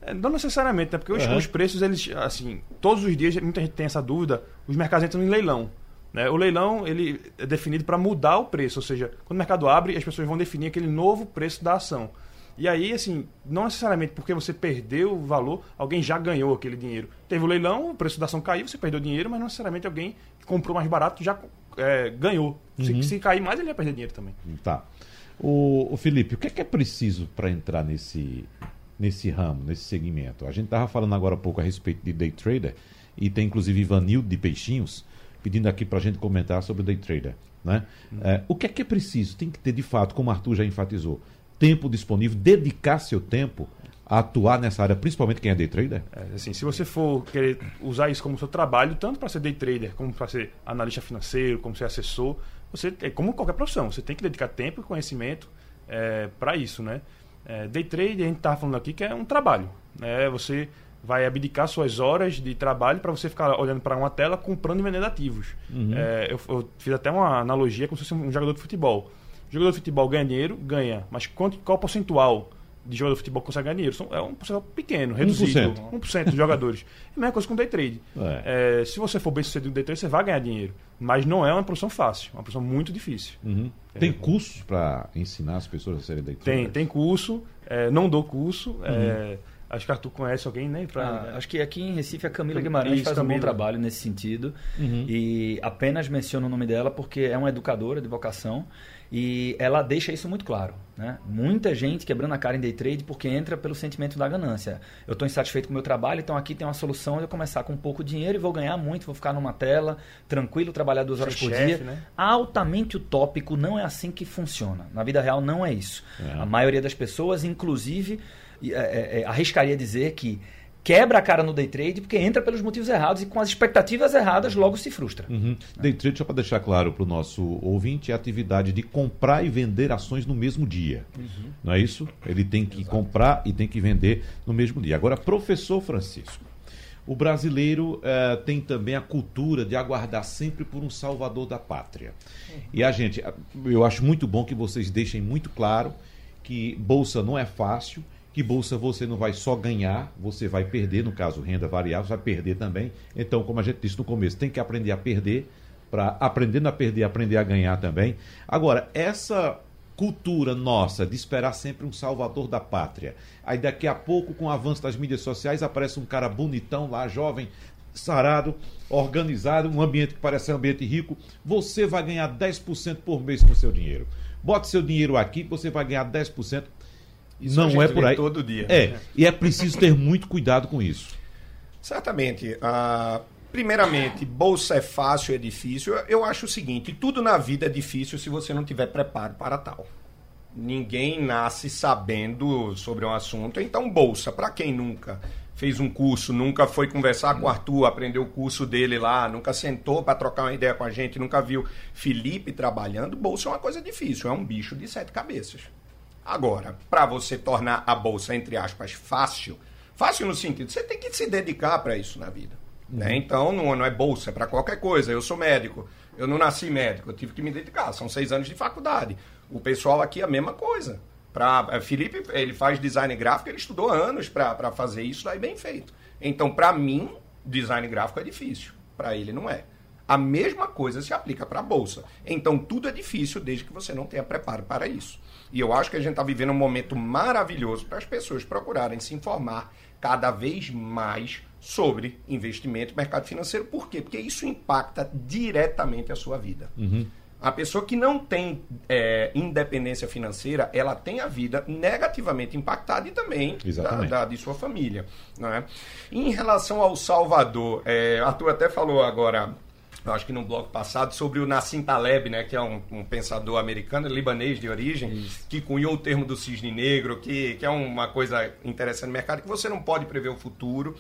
S4: É, não necessariamente, né? Porque os, uhum. os, preços, eles, assim, todos os dias, muita gente tem essa dúvida, os mercados entram em leilão. Né? O leilão ele é definido para mudar o preço, ou seja, quando o mercado abre, as pessoas vão definir aquele novo preço da ação. E aí, assim, não necessariamente porque você perdeu o valor, alguém já ganhou aquele dinheiro. Teve o leilão, o preço da ação caiu, você perdeu dinheiro, mas não necessariamente alguém que comprou mais barato já é, ganhou. Uhum. Se, se cair mais, ele vai perder dinheiro também.
S3: Tá. O, o Felipe, o que é, que é preciso para entrar nesse, nesse ramo, nesse segmento? A gente estava falando agora há pouco a respeito de day trader e tem inclusive Ivanildo de Peixinhos pedindo aqui para a gente comentar sobre o day trader. Né? Uhum. É, o que é que é preciso? Tem que ter, de fato, como o Arthur já enfatizou, tempo disponível, dedicar seu tempo a atuar nessa área, principalmente quem é day trader?
S4: É, assim, se você for querer usar isso como seu trabalho, tanto para ser day trader, como para ser analista financeiro, como ser assessor, você é como qualquer profissão, você tem que dedicar tempo e conhecimento é, para isso, né? É, day trade a gente estava falando aqui que é um trabalho, né? Você vai abdicar suas horas de trabalho para você ficar olhando para uma tela comprando e vendendo ativos. Uhum. É, eu, eu, fiz até uma analogia como se fosse um jogador de futebol. Jogador de futebol ganha dinheiro? Ganha. Mas qual, qual percentual de jogador de futebol que consegue ganhar dinheiro? É um percentual pequeno, reduzido. 1%, 1 dos jogadores. É a mesma coisa com day trade. É. É, se você for bem sucedido no day trade, você vai ganhar dinheiro. Mas não é uma profissão fácil, é uma profissão muito difícil.
S3: Uhum. Tem é, cursos para ensinar as pessoas a serem day
S4: traders? Tem, tem curso. É, não dou curso. É, uhum. Acho que Arthur conhece alguém, né? Pra...
S2: Ah, acho que aqui em Recife a Camila Guimarães Isso, faz Camila. um bom trabalho nesse sentido. Uhum. E apenas menciono o nome dela porque é uma educadora de vocação e ela deixa isso muito claro. Né? Muita gente quebrando a cara em day trade porque entra pelo sentimento da ganância. Eu estou insatisfeito com o meu trabalho, então aqui tem uma solução de eu começar com pouco dinheiro e vou ganhar muito, vou ficar numa tela, tranquilo, trabalhar duas horas Ser por chefe, dia. Né? Altamente utópico, não é assim que funciona. Na vida real não é isso. É. A maioria das pessoas, inclusive é, é, é, arriscaria dizer que quebra a cara no day trade porque entra pelos motivos errados e com as expectativas erradas logo se frustra.
S3: Uhum. Day trade, só para deixar claro para o nosso ouvinte, é a atividade de comprar e vender ações no mesmo dia. Uhum. Não é isso? Ele tem que Exato. comprar e tem que vender no mesmo dia. Agora, professor Francisco, o brasileiro uh, tem também a cultura de aguardar sempre por um salvador da pátria. Uhum. E a gente, eu acho muito bom que vocês deixem muito claro que bolsa não é fácil que bolsa você não vai só ganhar, você vai perder, no caso renda variável, vai perder também. Então, como a gente disse no começo, tem que aprender a perder, para aprendendo a perder, aprender a ganhar também. Agora, essa cultura nossa de esperar sempre um salvador da pátria. Aí daqui a pouco, com o avanço das mídias sociais, aparece um cara bonitão lá, jovem, sarado, organizado, um ambiente que parece um ambiente rico. Você vai ganhar 10% por mês com seu dinheiro. Bote seu dinheiro aqui, você vai ganhar 10%. Isso não é por aí.
S5: Todo dia.
S3: É, e é preciso ter muito cuidado com isso.
S5: Certamente. Uh, primeiramente, bolsa é fácil, é difícil. Eu acho o seguinte: tudo na vida é difícil se você não tiver preparo para tal. Ninguém nasce sabendo sobre um assunto. Então, bolsa, para quem nunca fez um curso, nunca foi conversar com o Arthur, aprendeu o curso dele lá, nunca sentou para trocar uma ideia com a gente, nunca viu Felipe trabalhando, bolsa é uma coisa difícil, é um bicho de sete cabeças. Agora, para você tornar a bolsa, entre aspas, fácil, fácil no sentido, você tem que se dedicar para isso na vida. Né? Uhum. Então, não, não é bolsa, é para qualquer coisa. Eu sou médico, eu não nasci médico, eu tive que me dedicar. São seis anos de faculdade. O pessoal aqui é a mesma coisa. Pra, é, Felipe, ele faz design gráfico, ele estudou anos para fazer isso daí bem feito. Então, para mim, design gráfico é difícil. Para ele, não é. A mesma coisa se aplica para a bolsa. Então, tudo é difícil desde que você não tenha preparo para isso. E eu acho que a gente está vivendo um momento maravilhoso para as pessoas procurarem se informar cada vez mais sobre investimento e mercado financeiro. Por quê? Porque isso impacta diretamente a sua vida. Uhum. A pessoa que não tem é, independência financeira, ela tem a vida negativamente impactada e também da, da, de sua família. Né? Em relação ao Salvador, é, Arthur até falou agora eu acho que no bloco passado, sobre o Nassim Taleb, né, que é um, um pensador americano, libanês de origem, Isso. que cunhou o termo do cisne negro, que, que é uma coisa interessante no mercado, que você não pode prever o futuro.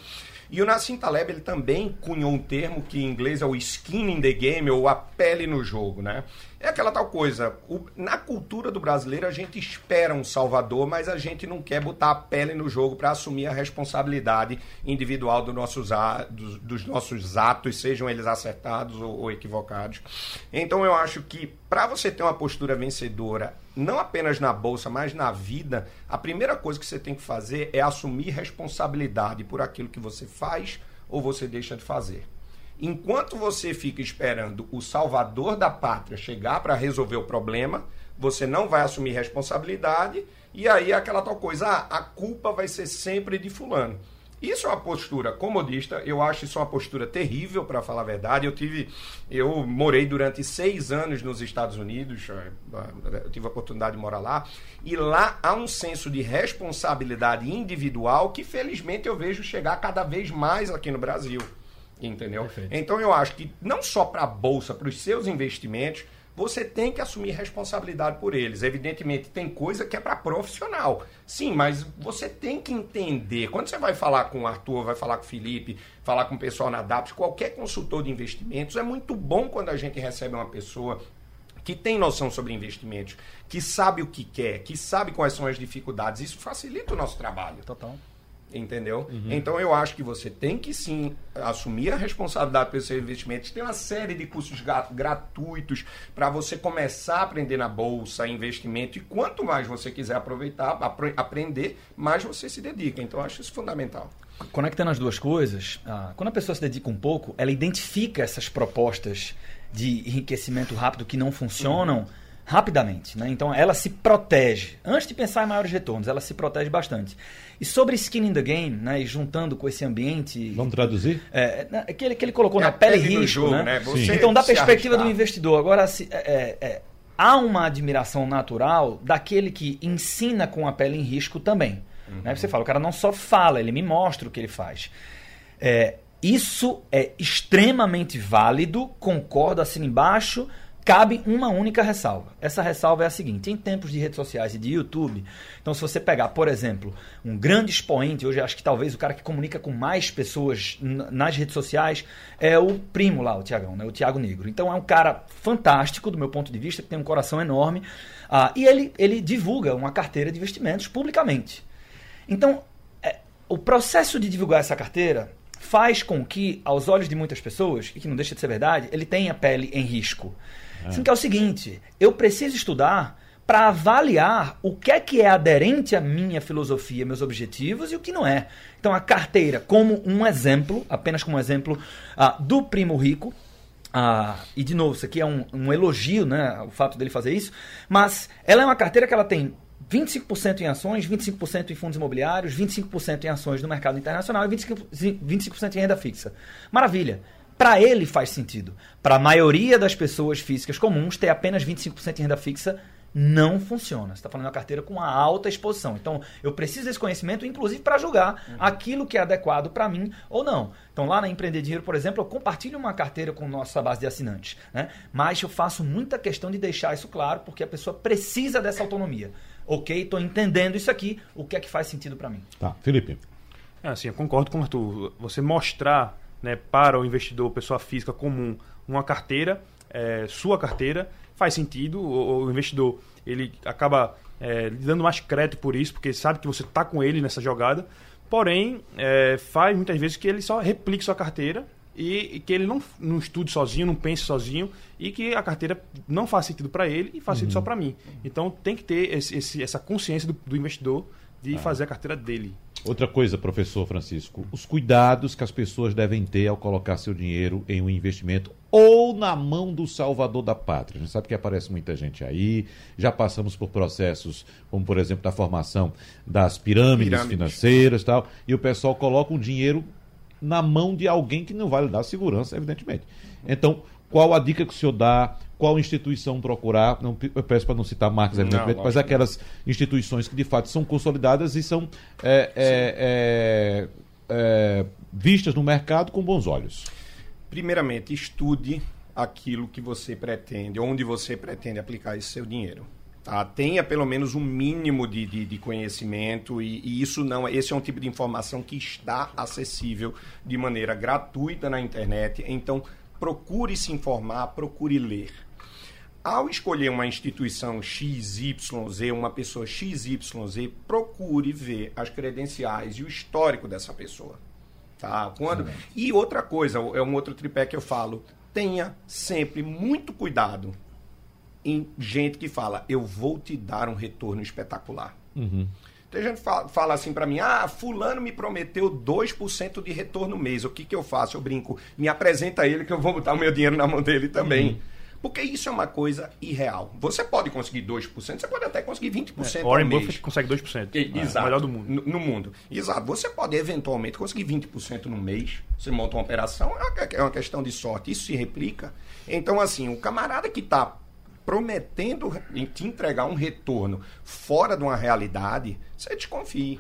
S5: E o Nassim Taleb ele também cunhou um termo que em inglês é o skin in the game, ou a pele no jogo, né? É aquela tal coisa, o, na cultura do brasileiro a gente espera um salvador, mas a gente não quer botar a pele no jogo para assumir a responsabilidade individual do nossos, dos, dos, nossos atos, sejam eles acertados ou, ou equivocados. Então eu acho que para você ter uma postura vencedora, não apenas na bolsa, mas na vida, a primeira coisa que você tem que fazer é assumir responsabilidade por aquilo que você faz ou você deixa de fazer. Enquanto você fica esperando o salvador da pátria chegar para resolver o problema, você não vai assumir responsabilidade e aí é aquela tal coisa, ah, a culpa vai ser sempre de fulano. Isso é uma postura comodista, eu acho isso uma postura terrível, para falar a verdade. Eu tive, eu morei durante seis anos nos Estados Unidos, eh, eu tive a oportunidade de morar lá, e lá há um senso de responsabilidade individual que felizmente eu vejo chegar cada vez mais aqui no Brasil. Entendeu? Perfeito. Então eu acho que não só para a bolsa, para os seus investimentos, você tem que assumir responsabilidade por eles. Evidentemente, tem coisa que é para profissional. Sim, mas você tem que entender. Quando você vai falar com o Arthur, vai falar com o Felipe, falar com o pessoal na DAPS, qualquer consultor de investimentos, é muito bom quando a gente recebe uma pessoa que tem noção sobre investimentos, que sabe o que quer, que sabe quais são as dificuldades. Isso facilita o nosso trabalho.
S2: Total.
S5: Entendeu? Uhum. Então eu acho que você tem que sim assumir a responsabilidade pelo seu investimento. Tem uma série de cursos gratuitos para você começar a aprender na bolsa, investimento. E quanto mais você quiser aproveitar, apre aprender, mais você se dedica. Então eu acho isso fundamental.
S2: Conectando as duas coisas, ah, quando a pessoa se dedica um pouco, ela identifica essas propostas de enriquecimento rápido que não funcionam. Uhum rapidamente. Né? Então ela se protege. Antes de pensar em maiores retornos, ela se protege bastante. E sobre skin in the game, né, e juntando com esse ambiente.
S3: Vamos traduzir?
S2: É, né, que, ele, que ele colocou é na pele e risco. Jogo, né? né? Então, da perspectiva do investidor, agora se, é, é, é, há uma admiração natural daquele que ensina com a pele em risco também. Uhum. Né? Você fala, o cara não só fala, ele me mostra o que ele faz. É, isso é extremamente válido, concordo, assino embaixo cabe uma única ressalva. Essa ressalva é a seguinte: em tempos de redes sociais e de YouTube, então se você pegar, por exemplo, um grande expoente, hoje acho que talvez o cara que comunica com mais pessoas nas redes sociais é o primo lá, o Tiagão, né? o Tiago Negro. Então é um cara fantástico do meu ponto de vista, que tem um coração enorme, uh, e ele, ele divulga uma carteira de investimentos publicamente. Então, é, o processo de divulgar essa carteira faz com que, aos olhos de muitas pessoas, e que não deixa de ser verdade, ele tenha pele em risco. É. Sendo que é o seguinte, eu preciso estudar para avaliar o que é que é aderente à minha filosofia, meus objetivos e o que não é. Então a carteira, como um exemplo, apenas como um exemplo uh, do primo rico, uh, e de novo, isso aqui é um, um, elogio, né, o fato dele fazer isso, mas ela é uma carteira que ela tem 25% em ações, 25% em fundos imobiliários, 25% em ações no mercado internacional e 25%, 25 em renda fixa. Maravilha. Para ele faz sentido. Para a maioria das pessoas físicas comuns, ter apenas 25% em renda fixa não funciona. Você está falando de uma carteira com uma alta exposição. Então, eu preciso desse conhecimento, inclusive, para julgar uhum. aquilo que é adequado para mim ou não. Então, lá na Empreender Dinheiro, por exemplo, eu compartilho uma carteira com nossa base de assinantes. Né? Mas eu faço muita questão de deixar isso claro, porque a pessoa precisa dessa autonomia. Ok, estou entendendo isso aqui, o que é que faz sentido para mim?
S3: Tá, Felipe.
S4: É assim, eu concordo com o Arthur. Você mostrar né, para o investidor, pessoa física comum, uma carteira, é, sua carteira, faz sentido. O, o investidor ele acaba é, dando mais crédito por isso, porque sabe que você está com ele nessa jogada. Porém, é, faz muitas vezes que ele só replique sua carteira e, e, que ele não, não estude sozinho, não pense sozinho e que a carteira não faz sentido para ele e faz sentido só uhum. para mim. Então tem que ter esse, esse, essa consciência do, do investidor de ah. fazer a carteira dele.
S3: Outra coisa, professor Francisco, os cuidados que as pessoas devem ter ao colocar seu dinheiro em um investimento ou na mão do salvador da pátria. A gente sabe que aparece muita gente aí, já passamos por processos, como por exemplo da formação das pirâmides, pirâmides. financeiras tal, e o pessoal coloca um dinheiro na mão de alguém que não vai lhe dar segurança, evidentemente. Então, qual a dica que o senhor dá? Qual instituição procurar? Não, eu peço para não citar marcas, evidentemente, mas aquelas instituições que de fato são consolidadas e são é, é, é, é, vistas no mercado com bons olhos.
S5: Primeiramente, estude aquilo que você pretende, onde você pretende aplicar esse seu dinheiro. Tá? Tenha pelo menos um mínimo de, de, de conhecimento e, e, isso não esse é um tipo de informação que está acessível de maneira gratuita na internet. Então procure se informar, procure ler. Ao escolher uma instituição XYZ, uma pessoa XYZ, procure ver as credenciais e o histórico dessa pessoa. Tá? Quando... E outra coisa, é um outro tripé que eu falo, tenha sempre muito cuidado em gente que fala, eu vou te dar um retorno espetacular. Uhum. Tem gente que fala, fala assim para mim: ah, Fulano me prometeu 2% de retorno mês. O que, que eu faço? Eu brinco, me apresenta ele que eu vou botar o meu dinheiro na mão dele também. Uhum. Porque isso é uma coisa irreal. Você pode conseguir 2%, você pode até conseguir 20% é,
S4: Warren Buffett consegue 2%.
S5: E, é, exato. melhor do mundo. No, no, mundo. Exato. Você pode eventualmente conseguir 20% no mês. Você monta uma operação, é uma é questão de sorte. Isso se replica. Então, assim, o camarada que está prometendo te entregar um retorno fora de uma realidade, você desconfie.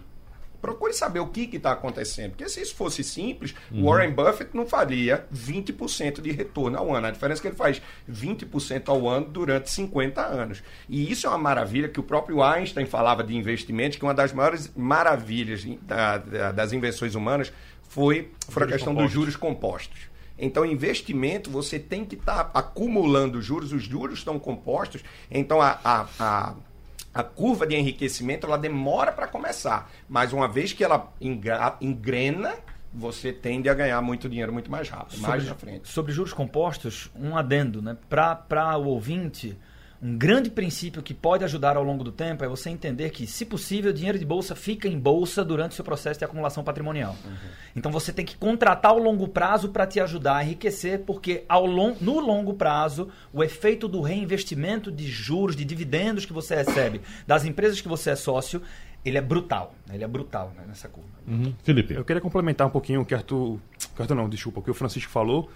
S5: Procure saber o que está acontecendo. Porque se isso fosse simples, uhum. Warren Buffett não faria 20% de retorno ao ano. A diferença é que ele faz 20% ao ano durante 50 anos. E isso é uma maravilha que o próprio Einstein falava de investimentos, que uma das maiores maravilhas da, da, das invenções humanas foi, foi a questão compostos. dos juros compostos. Então, investimento, você tem que estar tá acumulando juros, os juros estão compostos, então a, a, a a curva de enriquecimento ela demora para começar, mas uma vez que ela engrena, você tende a ganhar muito dinheiro muito mais rápido, sobre, mais na frente.
S2: Sobre juros compostos, um adendo, né? Para o ouvinte, um grande princípio que pode ajudar ao longo do tempo é você entender que, se possível, o dinheiro de bolsa fica em bolsa durante o seu processo de acumulação patrimonial. Uhum. Então você tem que contratar o longo prazo para te ajudar a enriquecer, porque ao long, no longo prazo, o efeito do reinvestimento de juros, de dividendos que você recebe das empresas que você é sócio, ele é brutal. Ele é brutal né, nessa curva.
S4: Uhum. Felipe. Eu queria complementar um pouquinho o que Arthur. Arthur não, desculpa, o que o Francisco falou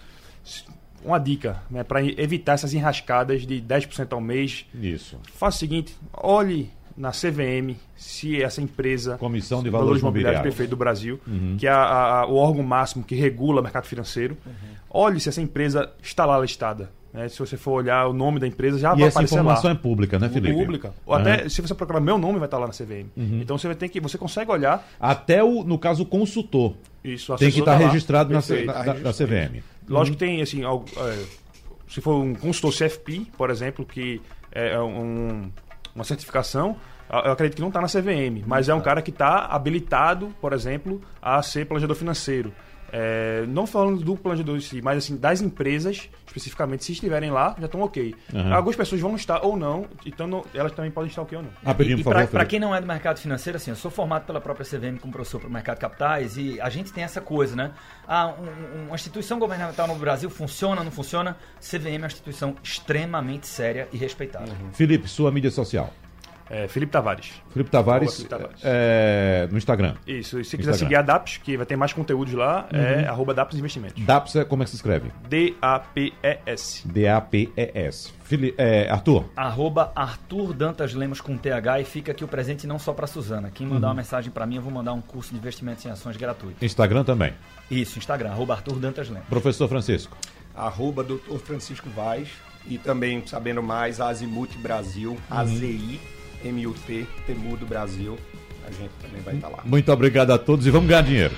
S4: uma dica né, para evitar essas enrascadas de 10% ao mês.
S3: Isso.
S4: Faça o seguinte: olhe na CVM se essa empresa.
S3: Comissão de Valores, Valores Mobiliários
S4: Perfeito do Brasil, uhum. que é a, a, o órgão máximo que regula o mercado financeiro. Uhum. Olhe se essa empresa está lá listada. Né? Se você for olhar o nome da empresa, já
S3: e
S4: vai
S3: essa
S4: aparecer
S3: informação lá. é pública, né, Felipe?
S4: Pública. Ou uhum. até, se você procurar meu nome, vai estar lá na CVM. Uhum. Então você vai ter que. Você consegue olhar.
S3: Até o, no caso, o consultor.
S4: Isso,
S3: tem que estar tá registrado na, na, na, na CVM.
S4: Lógico que tem, assim, algo, é, se for um consultor CFP, por exemplo, que é, é um, uma certificação, eu acredito que não está na CVM, mas é um cara que está habilitado, por exemplo, a ser planejador financeiro. É, não falando do planejador em si, mas assim, das empresas, especificamente, se estiverem lá, já estão ok. Uhum. Algumas pessoas vão estar ou não, então elas também podem estar ok ou não.
S2: Rapidinho, e, e para quem não é do mercado financeiro, assim, eu sou formado pela própria CVM como professor para o mercado de capitais e a gente tem essa coisa, né? Ah, um, uma instituição governamental no Brasil funciona, não funciona? CVM é uma instituição extremamente séria e respeitada. Uhum.
S3: Felipe, sua mídia social.
S4: É, Felipe Tavares.
S3: Felipe Tavares, Felipe Tavares. É, no Instagram.
S4: Isso, e se quiser seguir a DAPS, que vai ter mais conteúdos lá, é uhum. é arroba DAPS Investimentos.
S3: DAPS, é, como é que se escreve?
S4: D-A-P-E-S.
S3: D-A-P-E-S. É, Arthur?
S2: Arroba Arthur Dantas Lemos com TH e fica aqui o presente não só para Suzana. Quem mandar uhum. uma mensagem para mim, eu vou mandar um curso de investimentos em ações gratuito.
S3: Instagram também?
S2: Isso, Instagram, arroba Arthur Dantas Lemos.
S3: Professor Francisco?
S5: Arroba Dr. Francisco Vaz e também, sabendo mais, Azimuth Brasil, uhum. AZI MUT, Temudo Brasil. A gente também vai estar lá.
S3: Muito obrigado a todos e vamos ganhar dinheiro.